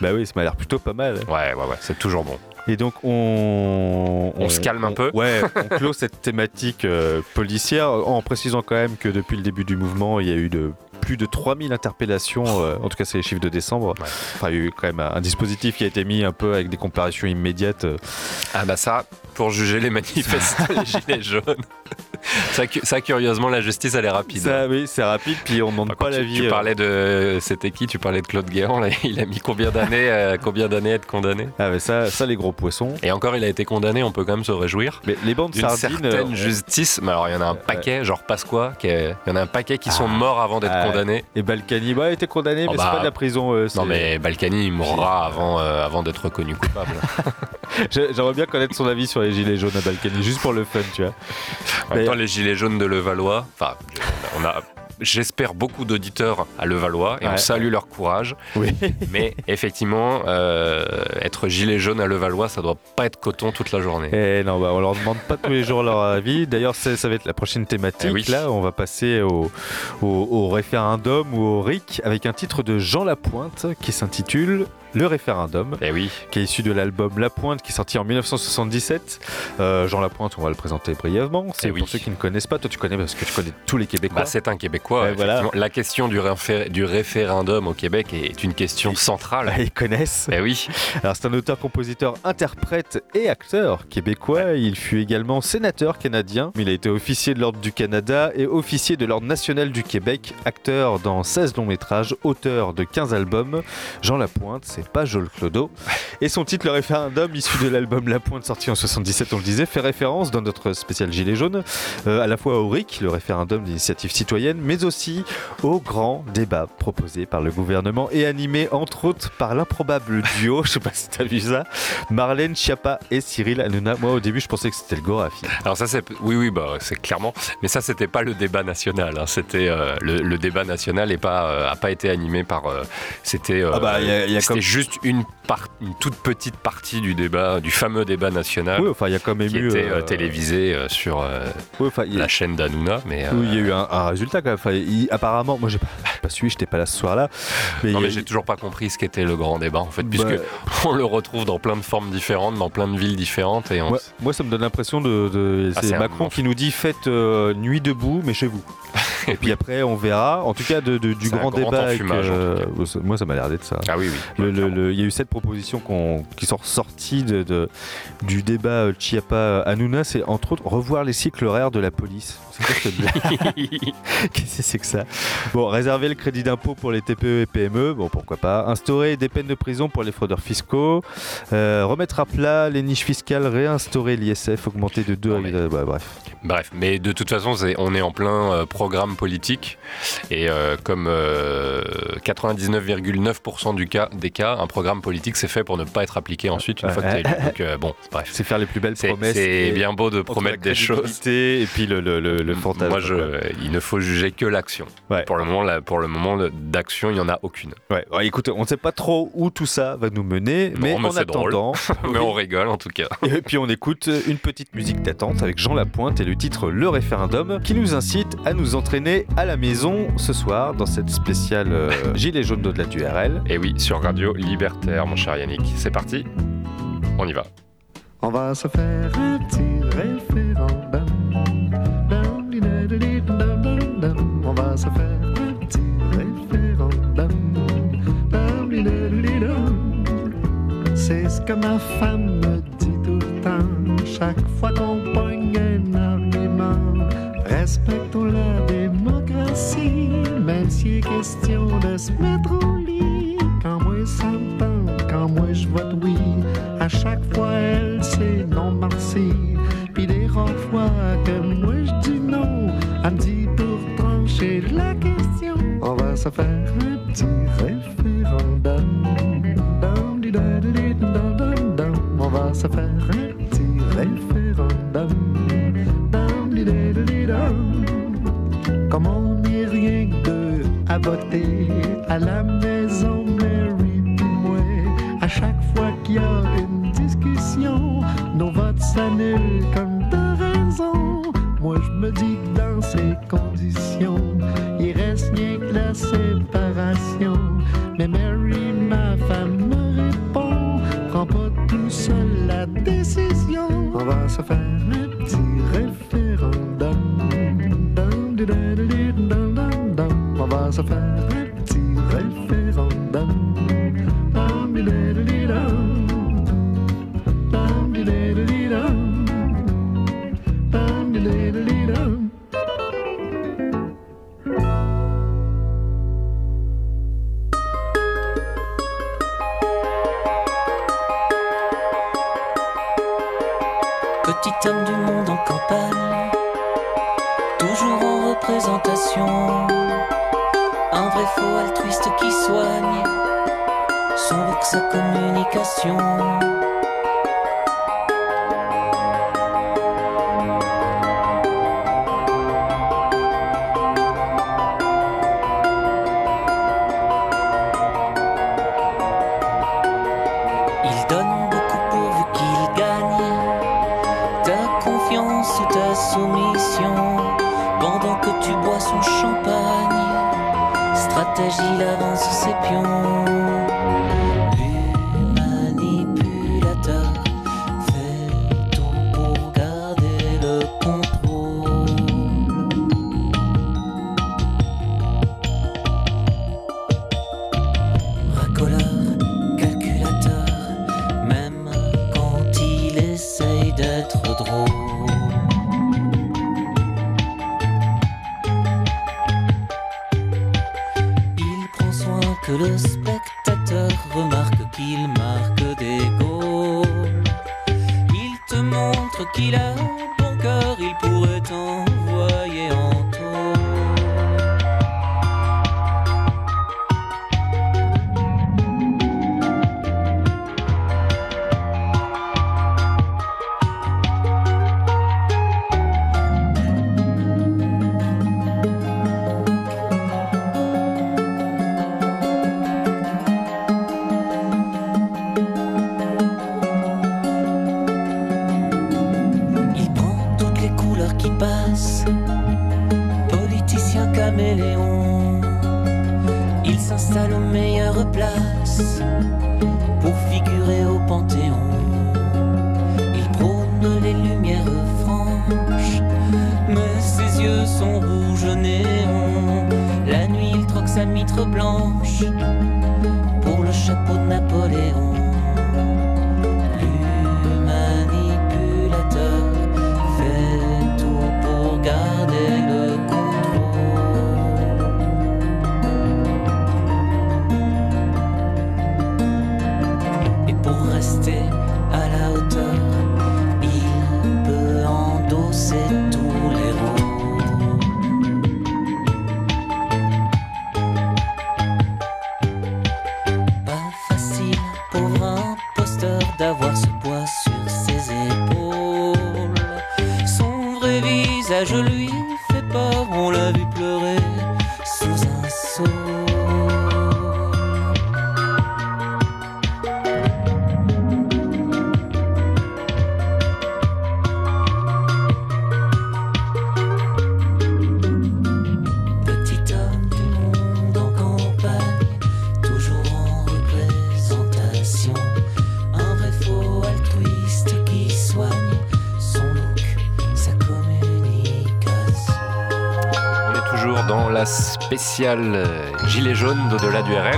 Bah oui, ça m'a l'air plutôt pas mal. Ouais, ouais, ouais, c'est toujours bon. Et donc on, On se calme un peu Ouais, [laughs] on clôt cette thématique euh, policière en précisant quand même que depuis le début du mouvement, il y a eu de plus de 3000 interpellations, euh, en tout cas c'est les chiffres de décembre. Enfin, il y a eu quand même un, dispositif qui a été mis un peu avec des comparations immédiates. euh. Ah bah ça, pour juger les manifestants, [laughs] les gilets jaunes. Ça, ça, curieusement, la justice, elle est rapide. Ça, oui, c'est rapide, puis on demande Bah, pas la vie. tu euh. parlais de. C'était qui? Tu parlais de Claude Guéant. là, il a mis combien d'années euh, combien d'années à être condamné? Ah, mais ça, ça, les gros poissons. Et encore, il a été condamné, on peut quand même se réjouir. Mais les bandes sardines. certaine euh, justice. Mais alors, il y en a un paquet, genre Pasqua, est- il y en a un paquet qui sont morts avant d'être ah, condamnés. Et Balkany, bah, il a été condamné, Oh, mais bah, c'est pas de la prison. euh, Non, mais Balkany, il mourra avant, euh, avant d'être reconnu coupable. [laughs] J'ai- J'aimerais bien connaître son avis sur les gilets jaunes à Balkany, juste pour le fun, tu vois. Les gilets jaunes de Levallois, enfin, on a. J'espère beaucoup d'auditeurs à Levallois et on salue leur courage. Oui. Mais effectivement, euh, être gilet jaune à Levallois, ça doit pas être coton toute la journée. Eh non, bah, on leur demande pas tous les jours leur avis. D'ailleurs, ça va être la prochaine thématique. Eh oui. Là, on va passer au, au- au référendum ou au RIC avec un titre de Jean Lapointe qui s'intitule Le référendum, Eh oui. qui est issu de l'album La Pointe qui est sorti en 1977. Euh, Jean Lapointe, on va le présenter brièvement. C'est Eh oui. pour ceux qui ne connaissent pas. Toi, tu connais parce que tu connais tous les Québécois. Bah, c'est un Québécois. Ouais, voilà. La question du, réfé- du référendum au Québec est une question centrale. [laughs] Ils connaissent. Eh oui. Alors c'est un auteur, compositeur, interprète et acteur québécois. Il fut également sénateur canadien. Il a été officier de l'Ordre du Canada et officier de l'Ordre national du Québec. Acteur dans 16 longs métrages, auteur de 15 albums. Jean Lapointe, c'est pas Joel Clodo. Et son titre, le référendum, issu de l'album La Pointe sorti en 77, on le disait, fait référence dans notre spécial Gilet jaune, euh, à la fois au RIC, le référendum d'initiative citoyenne, mais aussi au grand débat proposé par le gouvernement et animé entre autres par l'improbable duo, [laughs] je sais pas si t'as vu ça, Marlène Schiappa et Cyril Hanouna. Moi au début je pensais que c'était le Gorafi. Alors ça c'est oui oui bah c'est clairement mais ça c'était pas le débat national hein. c'était euh, le, le débat national est pas euh, a pas été animé par euh, c'était euh, Ah bah, y a- y a c'était comme- juste une part une toute petite partie du débat du fameux débat national Oui, enfin il y a quand même qui eu... était euh, euh, télévisé euh, sur euh, oui, enfin, il y a- la chaîne d'Hanouna mais euh, oui, il y a eu un, un résultat quand même. Enfin, il- apparemment, moi j'ai pas, pas suivi, j'étais pas là ce soir-là. Mais, non mais a- j'ai toujours pas compris ce qu'était le grand débat en fait puisque Bah- [laughs] on le retrouve dans plein de formes différentes dans plein de villes différentes et on Moi, moi, ça me donne l'impression de. de- Ah, c'est un Macron qui nous dit faites euh, nuit debout, mais chez vous. [laughs] Et puis après, on verra. En tout cas, de- de- du grand, grand débat. avec, enfumage, en euh, moi, ça m'a l'air d'être ça. ah oui oui Le- le- Il y a eu cette proposition qui sont ressorties de, de- du débat euh, Chiappa-Hanouna, c'est entre autres revoir les cycles horaires de la police. C'est quoi cette blague [laughs] Qu'est-ce que c'est que ça? Bon, réserver le crédit d'impôt pour les TPE et PME, bon pourquoi pas. Instaurer des peines de prison pour les fraudeurs fiscaux. Euh, remettre à plat les niches fiscales, réinstaurer l'ISF, augmenter de 2 mais- bah, bref. Bref, mais de toute façon, on est en plein euh, programme politique et euh, comme euh, 99,9% du cas, des cas, un programme politique c'est fait pour ne pas être appliqué ensuite une fois que t'es élu. Donc euh, bon, bref. C'est faire les plus belles promesses. c'est bien beau de promettre la des choses. Et puis le, le, le, le fantasme. Moi, je, il ne faut juger que l'action. Ouais. Pour le moment, là, pour le moment d'action, il n'y en a aucune. Ouais, ouais, écoute, on ne sait pas trop où tout ça va nous mener, mais, mais en attendant, [laughs] mais on rigole en tout cas. et puis on écoute une petite musique d'attente avec Jean Lapointe et le titre Le référendum qui nous incite à nous entraîner à la maison ce soir dans cette spéciale euh, [laughs] Gilet jaune d'au-delà du RL. Et oui, sur Radio Libertaire, mon cher Yannick. C'est parti, on y va. On va se faire un petit référendum. On va se faire un petit référendum. C'est ce que ma femme me dit tout le temps. Chaque fois qu'on pogne un argument. Respectons la démocratie, même s'il est question de se mettre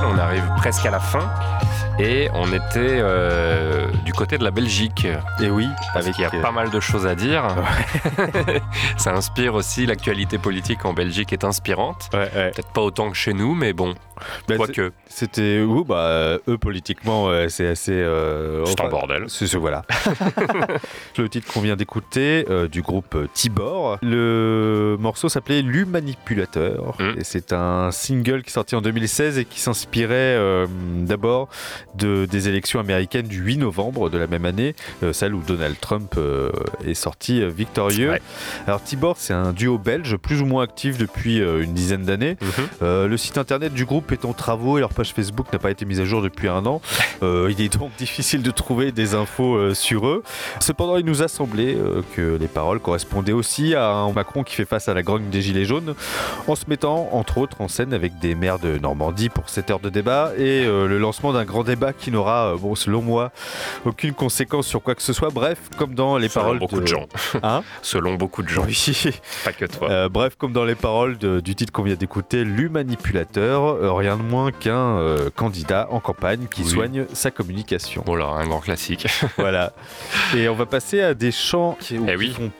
on arrive presque à la fin. Et on était euh, côté de la Belgique. Et oui, parce avec... il y a euh, pas mal de choses à dire. [laughs] Ça inspire aussi, l'actualité politique en Belgique est inspirante. Peut-être pas autant que chez nous, mais bon, ben quoique. C'était où? Bah, Eux, politiquement, c'est assez. Euh, c'est enfin, un bordel. C'est ce, voilà. [laughs] le titre qu'on vient d'écouter euh, du groupe euh, Tibor. Le morceau s'appelait L'Humanipulateur. Mmh. Et c'est un single qui est sorti en 2016 et qui s'inspirait d'abord de, des élections américaines du 8 novembre de la même année, euh, celle où Donald Trump euh, est sorti euh, victorieux. Alors Tibor, c'est un duo belge plus ou moins actif depuis une dizaine d'années. Euh, le site internet du groupe est en travaux et leur page Facebook n'a pas été mise à jour depuis un an. [laughs] Il est donc difficile de trouver des infos sur eux. Cependant, il nous a semblé que les paroles correspondaient aussi à un Macron qui fait face à la grogne des Gilets jaunes, en se mettant entre autres en scène avec des maires de Normandie pour cette heure de débat et le lancement d'un grand débat qui n'aura, bon, selon moi, aucune conséquence sur quoi que ce soit. Bref, comme dans les Selon paroles beaucoup de gens. [laughs] Hein [laughs] Selon beaucoup de gens. Oui. Pas que toi. Euh, bref, comme dans les paroles de- du titre qu'on vient d'écouter, l'humanipulateur, euh, rien de moins qu'un euh, candidat en campagne qui Oui. soigne sa communication. Voilà, un grand classique. [laughs] voilà. Et on va passer à des chants qui, Eh qui oui. font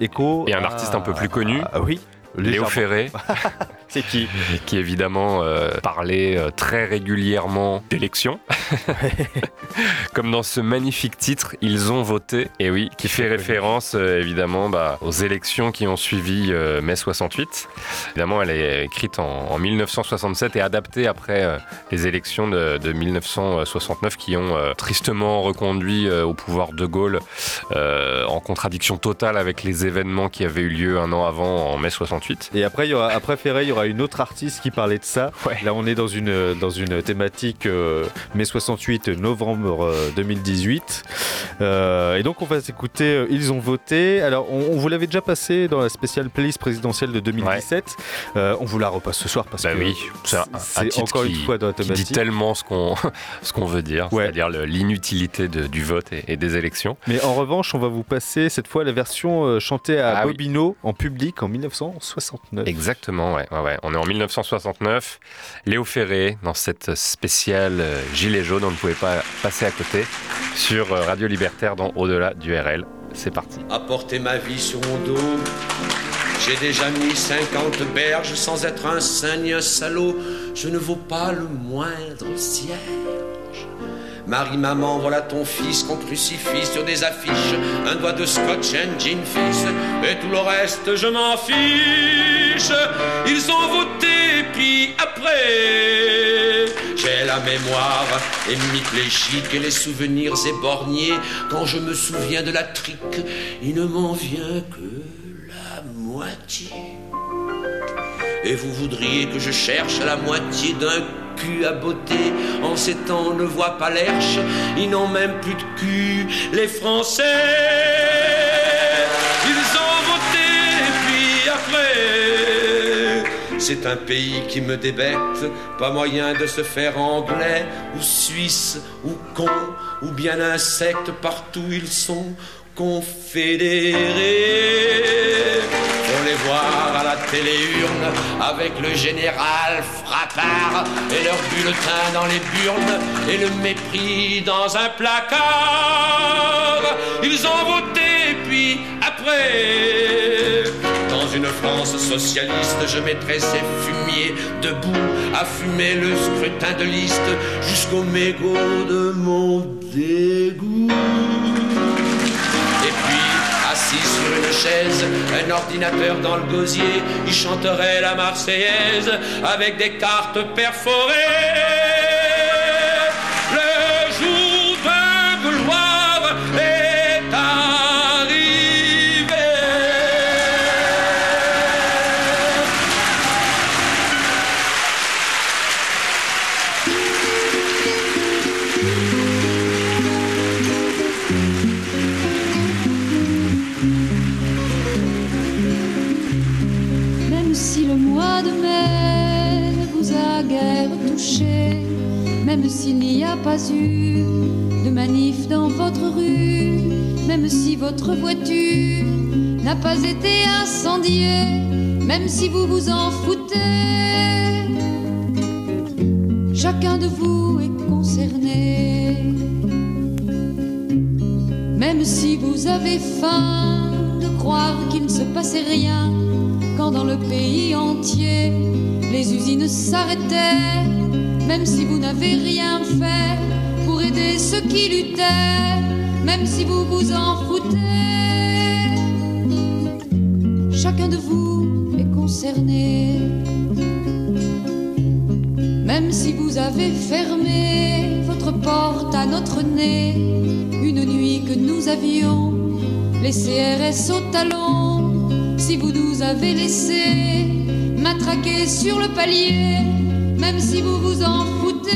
écho. Et un artiste un peu plus connu. Ah oui. Léo. Ferré. [laughs] C'est qui Qui évidemment euh, parlait euh, très régulièrement d'élections. [laughs] Comme dans ce magnifique titre, Ils ont voté. Et oui, qui fait référence euh, évidemment bah, aux élections qui ont suivi mai 68. Évidemment, elle est écrite en, en 1967 et adaptée après les élections de, de 1969 qui ont tristement reconduit au pouvoir de Gaulle en contradiction totale avec les événements qui avaient eu lieu un an avant en mai 68. Et après, il y aura, après Ferré, il y aura une autre artiste qui parlait de ça. Là, on est dans une, dans une thématique euh, mai 68, novembre euh, 2018. Euh, et donc, on va s'écouter euh, Ils ont voté. Alors, on, on vous l'avait déjà passé dans la spéciale playlist présidentielle de 2017. Euh, on vous la repasse ce soir parce Bah que oui, c'est encore qui, une fois dans la qui dit thématique. tellement ce qu'on [laughs] qu'on veut dire, c'est-à-dire l'inutilité du vote et, et des élections. Mais en revanche, on va vous passer cette fois la version euh, chantée à Ah oui. Bobino en public en 1969. Exactement, ouais, ouais, ouais. On est en 1969. Léo Ferré, dans cette spéciale euh, Gilet jaune, on ne pouvait pas passer à côté sur euh, Radio Libertaire dans Au-delà du RL. C'est parti. Apporter ma vie sur mon dos. J'ai déjà mis 50 berges sans être un saint ni un salaud. Je ne vaux pas le moindre cierge. Marie, maman, voilà ton fils qu'on crucifie sur des affiches. Un doigt de scotch and gin fils. Et tout le reste, je m'en fiche. Ils ont voté, puis après, j'ai la mémoire hémiplégique et les souvenirs éborgnés. Quand je me souviens de la trique, il ne m'en vient que la moitié. Et vous voudriez que je cherche la moitié d'un cul à beauté En ces temps, on ne voit pas l'herche, ils n'ont même plus de cul, les Français. Ils ont voté, puis après. C'est un pays qui me débête, pas moyen de se faire anglais, ou suisse, ou con, ou bien insecte, partout ils sont confédérés. Voir à la téléurne avec le général Frappard et leur bulletin dans les burnes et le mépris dans un placard. Ils ont voté, puis après, dans une France socialiste, je mettrai ces fumiers debout à fumer le scrutin de liste jusqu'au mégot de mon dégoût. Un ordinateur dans le gosier, il chanterait la Marseillaise avec des cartes perforées. Pas eu de manif dans votre rue, même si votre voiture n'a pas été incendiée, même si vous vous en foutez, chacun de vous est concerné. Même si vous avez faim de croire qu'il ne se passait rien, quand dans le pays entier les usines s'arrêtaient, même si vous n'avez rien fait pour aider ceux qui luttaient, même si vous vous en foutez, chacun de vous est concerné. Même si vous avez fermé votre porte à notre nez, une nuit que nous avions les CRS au talon, si vous nous avez laissé matraquer sur le palier, même si vous vous en foutez,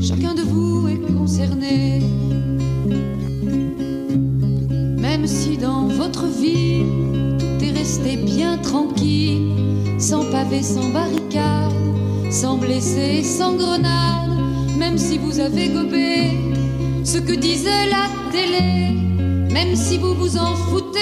chacun de vous est concerné. Même si dans votre vie tout est resté bien tranquille, sans pavé, sans barricade, sans blessés, sans grenade, même si vous avez gobé ce que disait la télé, même si vous vous en foutez,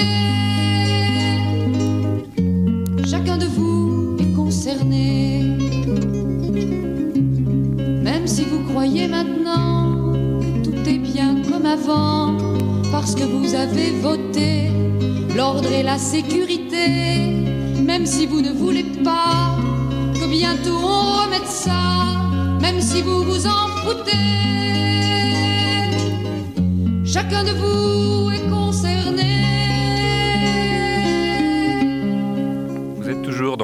parce que vous avez voté l'ordre et la sécurité, même si vous ne voulez pas que bientôt on remette ça, même si vous vous en foutez, chacun de vous est concerné.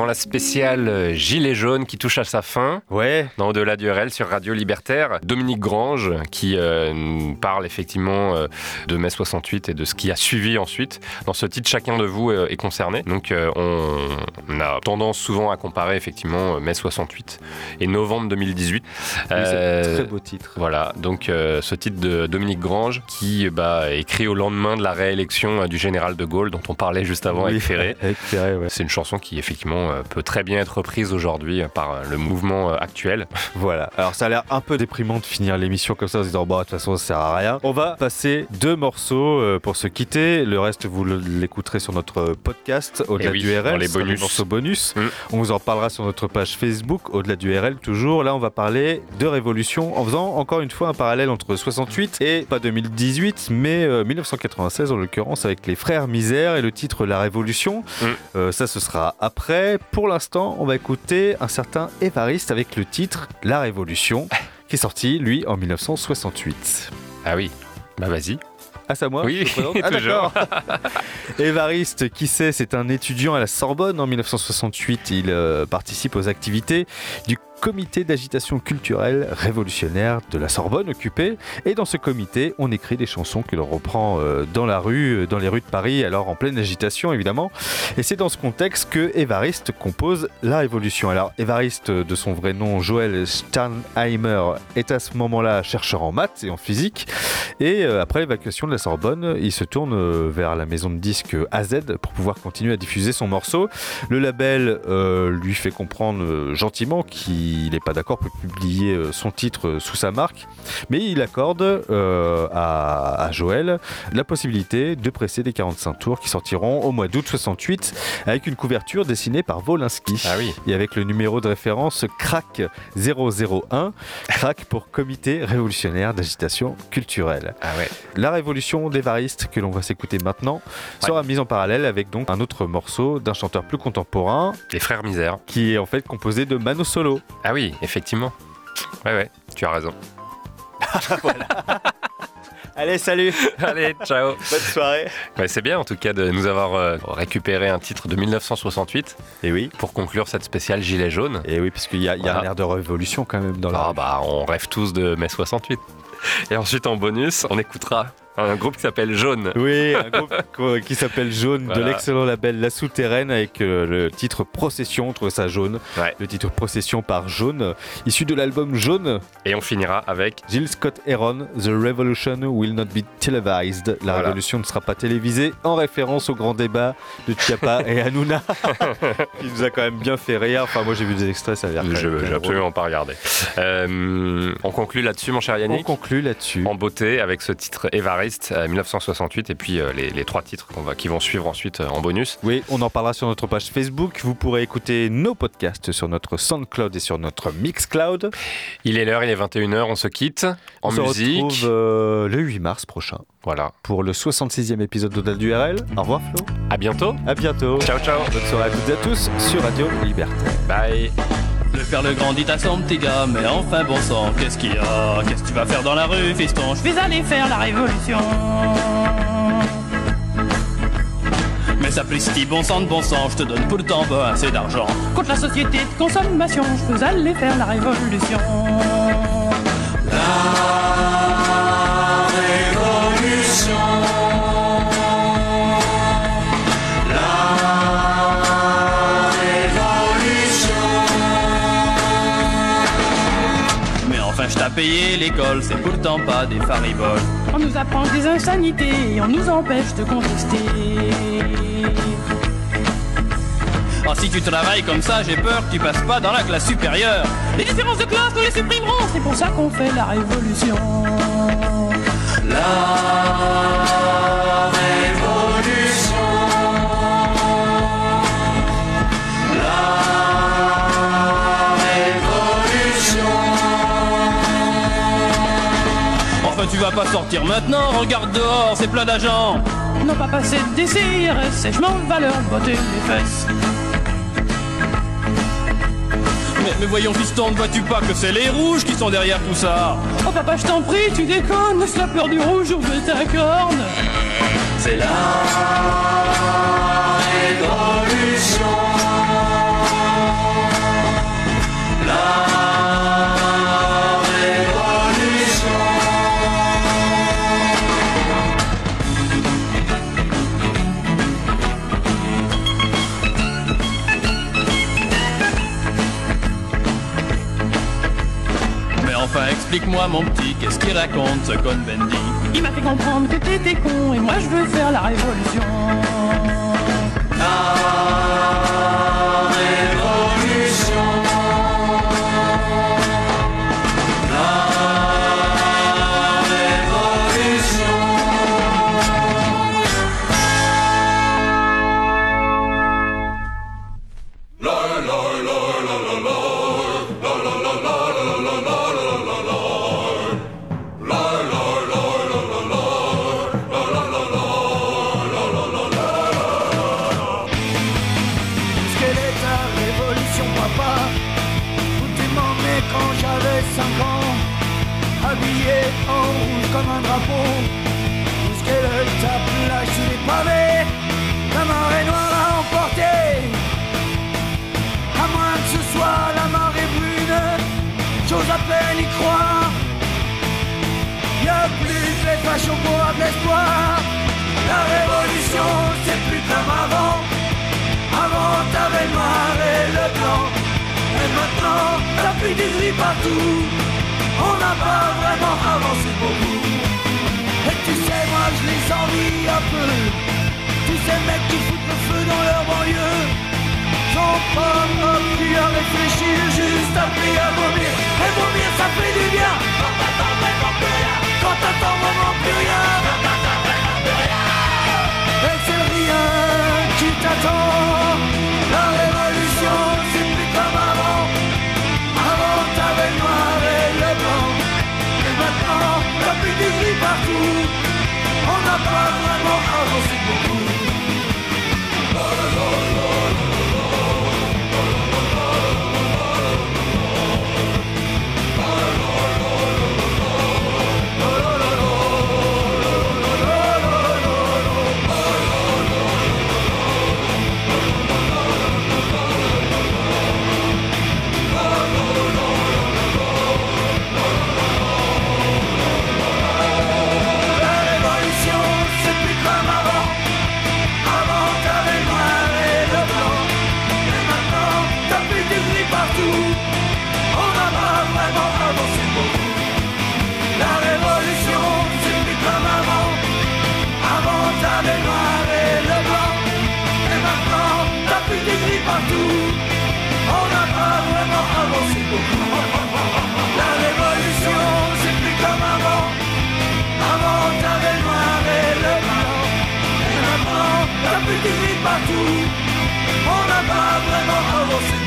Dans la spéciale euh, Gilet jaune qui touche à sa fin. Ouais. Dans Au-delà du RL sur Radio Libertaire. Dominique Grange qui euh, nous parle effectivement euh, de mai 68 et de ce qui a suivi ensuite. Dans ce titre, chacun de vous est concerné. Donc euh, on, on a tendance souvent à comparer effectivement mai 68 et novembre 2018. c'est un très beau titre. Voilà, donc ce titre de Dominique Grange qui bah, est écrit au lendemain de la réélection du général de Gaulle dont on parlait juste avant Oui, avec Ferré. [laughs] ouais. C'est une chanson qui effectivement peut très bien être reprise aujourd'hui euh, par euh, le mouvement euh, actuel. [laughs] Voilà. Alors ça a l'air un peu déprimant de finir l'émission comme ça en se disant bon de toute façon ça sert à rien. On va passer deux morceaux euh, pour se quitter. Le reste vous l'écouterez sur notre podcast au-delà Eh oui, du RL. dans les bonus. morceaux bonus. Mm. On vous en parlera sur notre page Facebook au-delà du RL toujours. Là on va parler de révolution en faisant encore une fois un parallèle entre 68 et pas 2018 mais euh, 1996 en l'occurrence avec les frères Misère et le titre La Révolution. Mm. Euh, ça ce sera après. Pour l'instant on va écouter un certain Évariste avec le titre La Révolution [laughs] qui est sorti lui en 1968. Ah oui, bah vas-y. Ah, c'est à moi Oui, je [laughs] Ah, toujours. [laughs] Évariste, qui sait, c'est un étudiant à la Sorbonne en 1968. Il euh, participe aux activités du comité d'agitation culturelle révolutionnaire de la Sorbonne occupée. Et dans ce comité, on écrit des chansons que l'on reprend euh, dans la rue, euh, dans les rues de Paris, alors en pleine agitation évidemment. Et c'est dans ce contexte que Évariste compose La Révolution. Alors Évariste, de son vrai nom Joël Sternheimer, est à ce moment-là chercheur en maths et en physique. Et euh, après l'évacuation de la Sorbonne, il se tourne euh, vers la maison de disques AZ pour pouvoir continuer à diffuser son morceau. Le label euh, lui fait comprendre euh, gentiment qu'il n'est pas d'accord pour publier euh, son titre euh, sous sa marque, mais il accorde euh, à, à Joël la possibilité de presser des 45 tours qui sortiront au mois d'août 68 avec une couverture dessinée par Volinsky Ah oui. et avec le numéro de référence CRAC 001, CRAC pour Comité révolutionnaire d'agitation culturelle. Ah ouais. La révolution d'Évariste que l'on va s'écouter maintenant sera mise en parallèle avec donc un autre morceau d'un chanteur plus contemporain, Les frères Misère. qui est en fait composé de Mano Solo. Ah oui, effectivement. Ouais, ouais, tu as raison. [laughs] Allez, salut [laughs] Allez, ciao Bonne soirée Ouais, C'est bien en tout cas de nous avoir euh, récupéré un titre de 1968 Et oui. pour conclure cette spéciale Gilet jaune. Et oui, puisqu'il y a, il y a Voilà. un air de révolution quand même dans la... Ah bah on rêve tous de mai 68. Et ensuite en bonus, on écoutera un groupe qui s'appelle Jaune. Oui, un groupe [laughs] qui s'appelle Jaune de l'excellent label La Souterraine avec euh, le titre Procession, on trouve ça jaune. Ouais. Le titre Procession par Jaune, issu de l'album Jaune. Et on finira avec Jill Scott Heron, The Revolution will not be televised. La Voilà. révolution ne sera pas télévisée, en référence au grand débat de Chiappa et Hanouna, [laughs] qui nous a quand même bien fait rire. Enfin, moi j'ai vu des extraits, ça a l'air. Je drôle. absolument pas regardé. Euh, on conclut là-dessus, mon cher On Yannick. conclut là-dessus. En beauté avec ce titre Évariste euh, 1968 et puis euh, les, les trois titres qu'on va, qui vont suivre ensuite euh, en bonus. Oui, on en parlera sur notre page Facebook. Vous pourrez écouter nos podcasts sur notre SoundCloud et sur notre Mixcloud. Il est l'heure, il est 21h, on se quitte en on se musique. retrouve euh, le 8 mars prochain Voilà. pour le 66e épisode d'Odal du RL. Au revoir Flo. À bientôt. À bientôt. Ciao ciao. Bonne soirée à toutes et à tous sur Radio Liberté. Bye. Le père le grand dit à son petit gars, mais enfin bon sang, qu'est-ce qu'il y a? Qu'est-ce que tu vas faire dans la rue, fiston? Je vais aller faire la révolution. Mais Mais sapristi, bon sang de bon sang, je te donne pourtant pas assez d'argent. Contre la société de consommation, je veux aller faire la révolution. La révolution. L'école, c'est pourtant pas des fariboles. On nous apprend des insanités et on nous empêche de contester. Oh, si tu travailles comme ça, j'ai peur que tu passes pas dans la classe supérieure. Les différences de classe, nous les supprimerons, c'est pour ça qu'on fait la révolution. La vas pas sortir maintenant, regarde dehors, c'est plein d'agents. Non, pas passer des CRS, sèchement de valeur, botter les fesses. Mais, mais voyons, fiston, ne vois-tu pas que c'est les rouges qui sont derrière tout ça? Oh papa, je t'en prie, tu déconnes, c'est la peur du rouge, ouvre ta corne C'est la explique-moi, mon petit, qu'est-ce qu'il raconte, ce con Bendy? Il m'a fait comprendre que t'étais con, et moi je veux faire la révolution. On n'a pas vraiment avancé beaucoup Et tu sais moi je les envie un peu. Tous ces mecs qui foutent le feu dans leur banlieue. Sont pas appris à réfléchir Juste appris à vomir. Et vomir ça fait du bien. Quand t'attends vraiment plus rien. Quand t'attends vraiment plus rien. Quand t'attends vraiment plus rien. Et c'est rien qui t'attend Et maintenant plus du gris partout. On n'a pas vraiment avancé beaucoup Batu On a pas vraiment avancé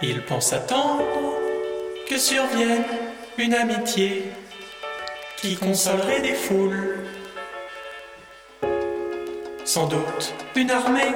Il pense attendre que survienne une amitié qui consolerait des foules. Sans doute une armée.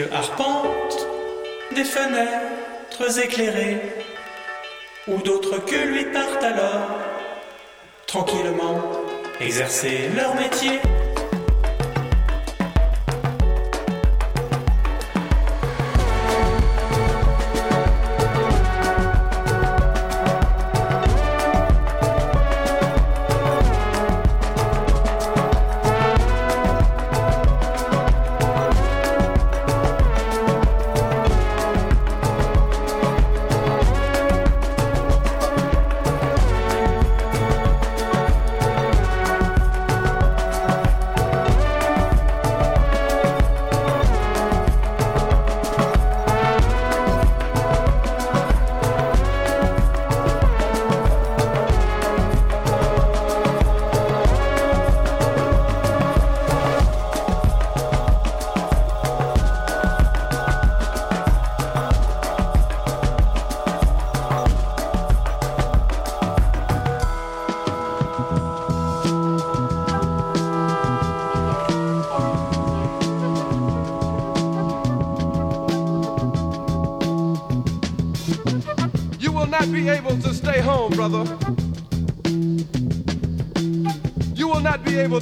Yeux des fenêtres éclairées, où d'autres que lui partent alors, tranquillement, exercer leur métier.